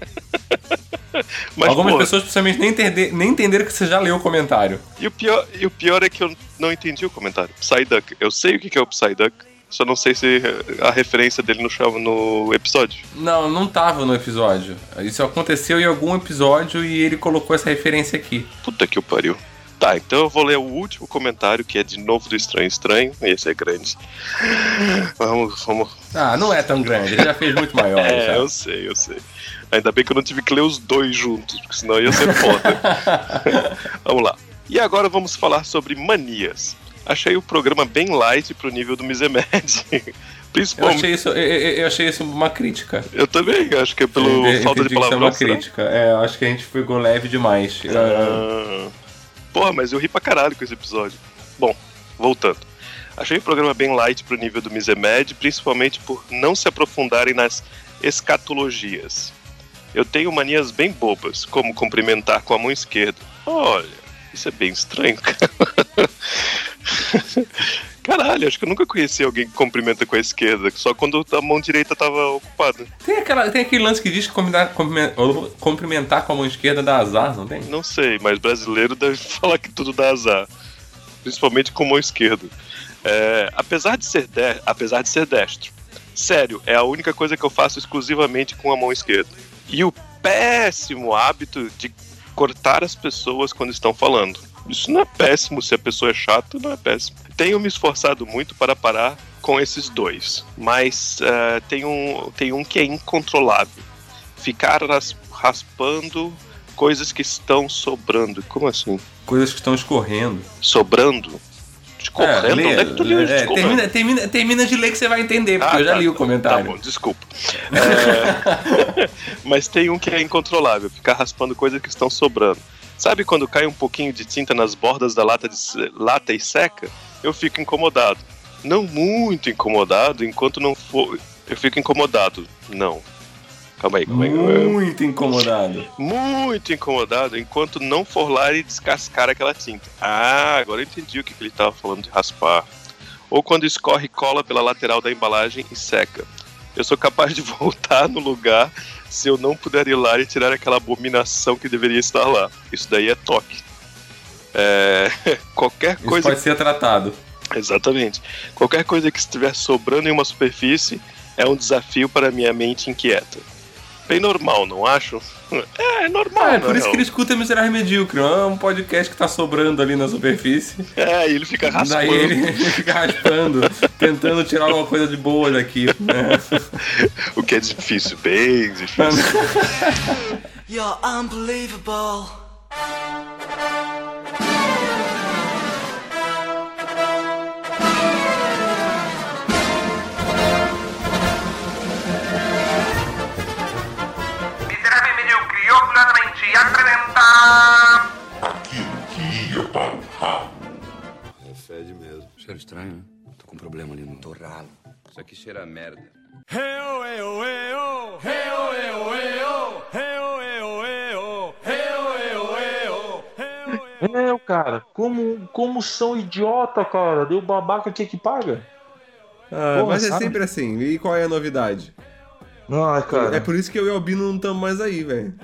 Mas, Algumas pô, pessoas principalmente nem, entender, nem entenderam que você já leu o comentário. E o, pior, e o pior é que eu não entendi o comentário. Psyduck. Eu sei o que é o Psyduck, só não sei se a referência dele chave- no episódio. Não, não tava no episódio. Isso aconteceu em algum episódio e ele colocou essa referência aqui. Puta que o pariu. Tá, então eu vou ler o último comentário, que é de novo do Estranho Estranho. Esse é grande. Vamos, vamos. Ah, não é tão grande, ele já fez muito maior. É, já. eu sei, eu sei. Ainda bem que eu não tive que ler os dois juntos, porque senão ia ser foda. vamos lá. E agora vamos falar sobre manias. Achei o programa bem light pro nível do Misemed. Eu Principalmente. achei, isso, eu, eu- eu achei isso uma crítica. Eu também, acho que é pelo Eu falta de isso é uma crítica. É, eu acho que a gente ficou leve demais. Ah. Porra, mas eu ri pra caralho com esse episódio. Bom, voltando. Achei o programa bem light pro nível do Misemed, principalmente por não se aprofundarem nas escatologias. Eu tenho manias bem bobas, como cumprimentar com a mão esquerda. Olha, isso é bem estranho, cara. Caralho, acho que eu nunca conheci alguém que cumprimenta com a esquerda, só quando a mão direita tava ocupada. Tem, aquela, tem aquele lance que diz que combinar- cumprimen- cumprimentar com a mão esquerda dá azar, não tem? Não sei, mas brasileiro deve falar que tudo dá azar. Principalmente com mão esquerda. É, apesar, de ser de- apesar de ser destro. Sério, é a única coisa que eu faço exclusivamente com a mão esquerda. E o péssimo hábito de cortar as pessoas quando estão falando. Isso não é péssimo, se a pessoa é chata, não é péssimo. Tenho me esforçado muito para parar com esses dois, mas é, tem, um, tem um que é incontrolável. Ficar ras- raspando coisas que estão sobrando. Como assim? Coisas que estão escorrendo. Sobrando? Escorrendo? lê- Onde é que tu leu é, termina, termina, termina de ler que você vai entender, porque Ah, eu já tá, li o Tá comentário. bom, desculpa. É, Mas tem um que é incontrolável, ficar raspando coisas que estão sobrando. Sabe quando cai um pouquinho de tinta nas bordas da lata, de lata e seca? Eu fico incomodado. Não muito incomodado, enquanto não for. Eu fico incomodado. Não. Calma aí, calma aí. Muito incomodado. Muito incomodado enquanto não for lá e descascar aquela tinta. Ah, agora eu entendi o que, que ele estava falando de raspar. Ou quando escorre cola pela lateral da embalagem e seca. Eu sou capaz de voltar no lugar se eu não puder ir lá e tirar aquela abominação que deveria estar lá. Isso daí é toque. É, qualquer Isso coisa. pode ser tratado. Exatamente. Qualquer coisa que estiver sobrando em uma superfície é um desafio para minha mente inquieta. Bem normal, não acho? É, é normal. Ah, é por isso real. que ele escuta Miserável Medíocre. É um podcast que tá sobrando ali na superfície. É, e ele fica raspando. Daí ele fica raspando, tentando tirar alguma coisa de boa daqui. né? O que é difícil, bem difícil. You're unbelievable. Aquilo que ia para o ralo. É fede mesmo. Cheiro estranho, né? Tô com um problema ali no torralo. Isso aqui cheira a merda. Heo, eu eu Heo, eu eu Heo, eu eu Heo, eo, eu eu é, cara, como, como são idiota, cara. Deu babaca que que paga. Ah, mas é sempre assim. E qual é a novidade? Ai, cara. É por isso que eu e o Albino não estamos mais aí, velho.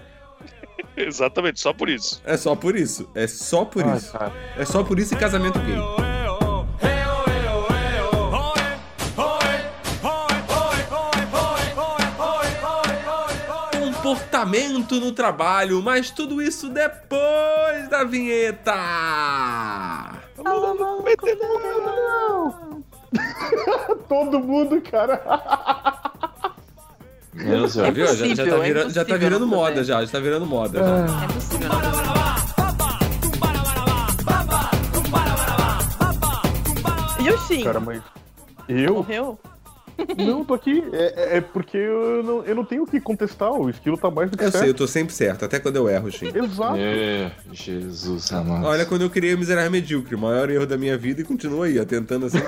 Exatamente, só por isso. É só por isso. É só por Ai, isso. cara. É só por isso e casamento gay. Comportamento no trabalho, mas tudo isso depois da vinheta. Todo mundo, cara. Meu Deus. Já viu? Já, já tá é virando, já tá virando não moda já, já tá virando moda. É possível. E o Shin? Cara, mas. Eu? Morreu? Não, tô aqui. É, é- é porque eu não, eu não tenho o que contestar. O esquilo tá mais do que Eu certo. sei, eu tô sempre certo, até quando eu erro, Shin. Exato. É, Jesus amado. Olha quando eu criei o Miserável Medíocre, o maior erro da minha vida e continua aí, ó, tentando há cinco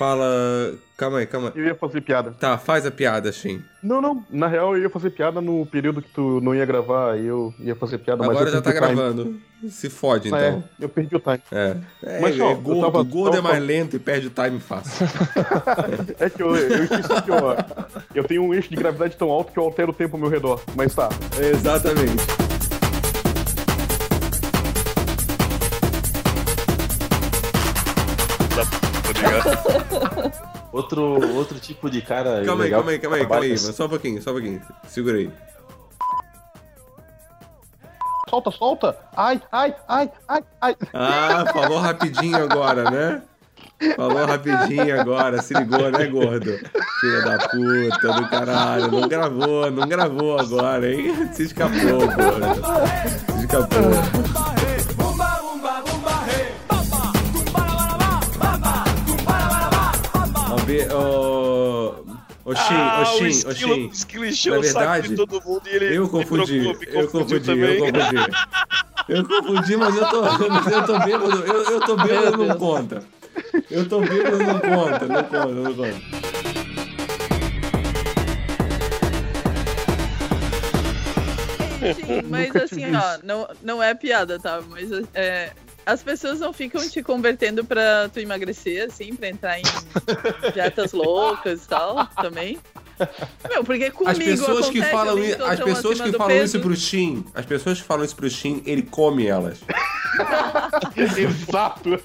Fala. Calma aí, calma aí. Eu ia fazer piada. Tá, faz a piada, Shin. Não, não. Na real, eu ia fazer piada no período que tu não ia gravar. aí Eu ia fazer piada, Agora eu já tá gravando. Se fode, então. É, eu perdi o time. É. É, Mas, é ó, eu gordo, tava- gordo é tava- mais lento e perde o time fácil. É que eu, eu esqueci que ó, eu tenho um eixo de gravidade tão alto que eu altero o tempo ao meu redor. Mas tá. Exatamente. Outro, outro tipo de cara. Calma aí, legal calma aí, calma aí, calma aí. Mas só um pouquinho, só um pouquinho. Segura aí. Solta, solta! Ai, ai, ai, ai, ai. Ah, falou rapidinho agora, né? Falou rapidinho agora, se ligou, né, gordo? Filha da puta do caralho, não gravou, não gravou agora, hein? Se escapou, gordo. Se escapou. Ver, ô. Ô, Shin, Ah, ô, o Shin, ô, esquilo, Shin. esquilo encheu Na o saco verdade, de todo mundo e ele Eu me confundi, trocou, me eu confundi, eu também. confundi. Eu confundi, mas eu tô, mas eu tô bêbado, eu, eu tô bêbado, não conta. Eu tô bêbado, não conta, não conta, não conta. Sim, mas assim, ó, não, não é piada, tá? Mas é, as pessoas não ficam te convertendo pra tu emagrecer, assim, pra entrar em dietas loucas e tal, também. Meu, porque comigo As pessoas que falam, as pessoas que falam peso. isso pro Shin, as pessoas que falam isso pro Shin, ele come elas. Exato.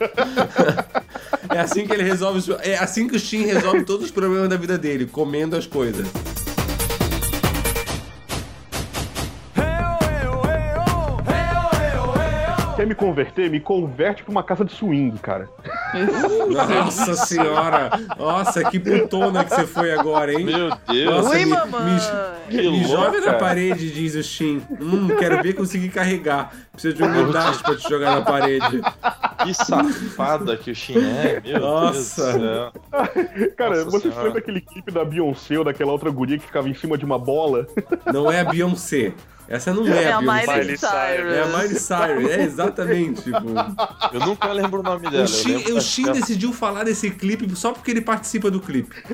É assim que ele resolve, é assim que o Shin resolve todos os problemas da vida dele, comendo as coisas. Quer me converter? Me converte pra uma casa de swing, cara. Nossa senhora! Nossa, que putona que você foi agora, hein? Meu Deus. Nossa, Oi, me, mamãe! me, Que me joga louca. na parede, diz o Shin. Hum, quero ver conseguir carregar. Preciso de humildade pra te jogar na parede. Que safada que o Shin é, meu Nossa. Deus do céu. Cara, Nossa você senhora. lembra aquele clipe da Beyoncé ou daquela outra guria que ficava em cima de uma bola? Não é a Beyoncé. Essa não é, É a. Miley Miley Cyrus. É a Miley Cyrus, é exatamente. Tipo, Eu nunca lembro o nome dela. o Shin, o Shin decidiu falar desse clipe só porque ele participa do clipe.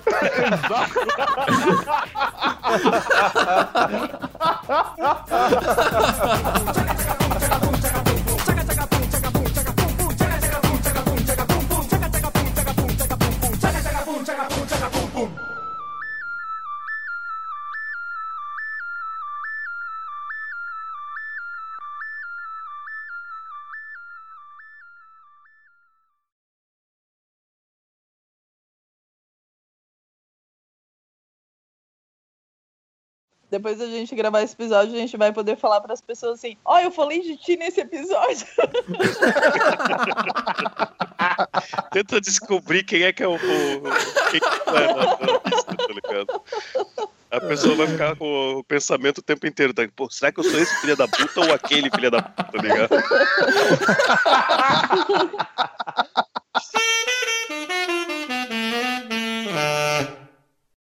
Depois da gente gravar esse episódio, a gente vai poder falar pras pessoas assim: Ó, eu falei de ti nesse episódio. Tenta descobrir quem é que é o. o quem que é tá ligado? A pessoa vai ficar com o pensamento o tempo inteiro, tá? Pô, será que eu sou esse filho da puta ou aquele filho da puta, tá ligado?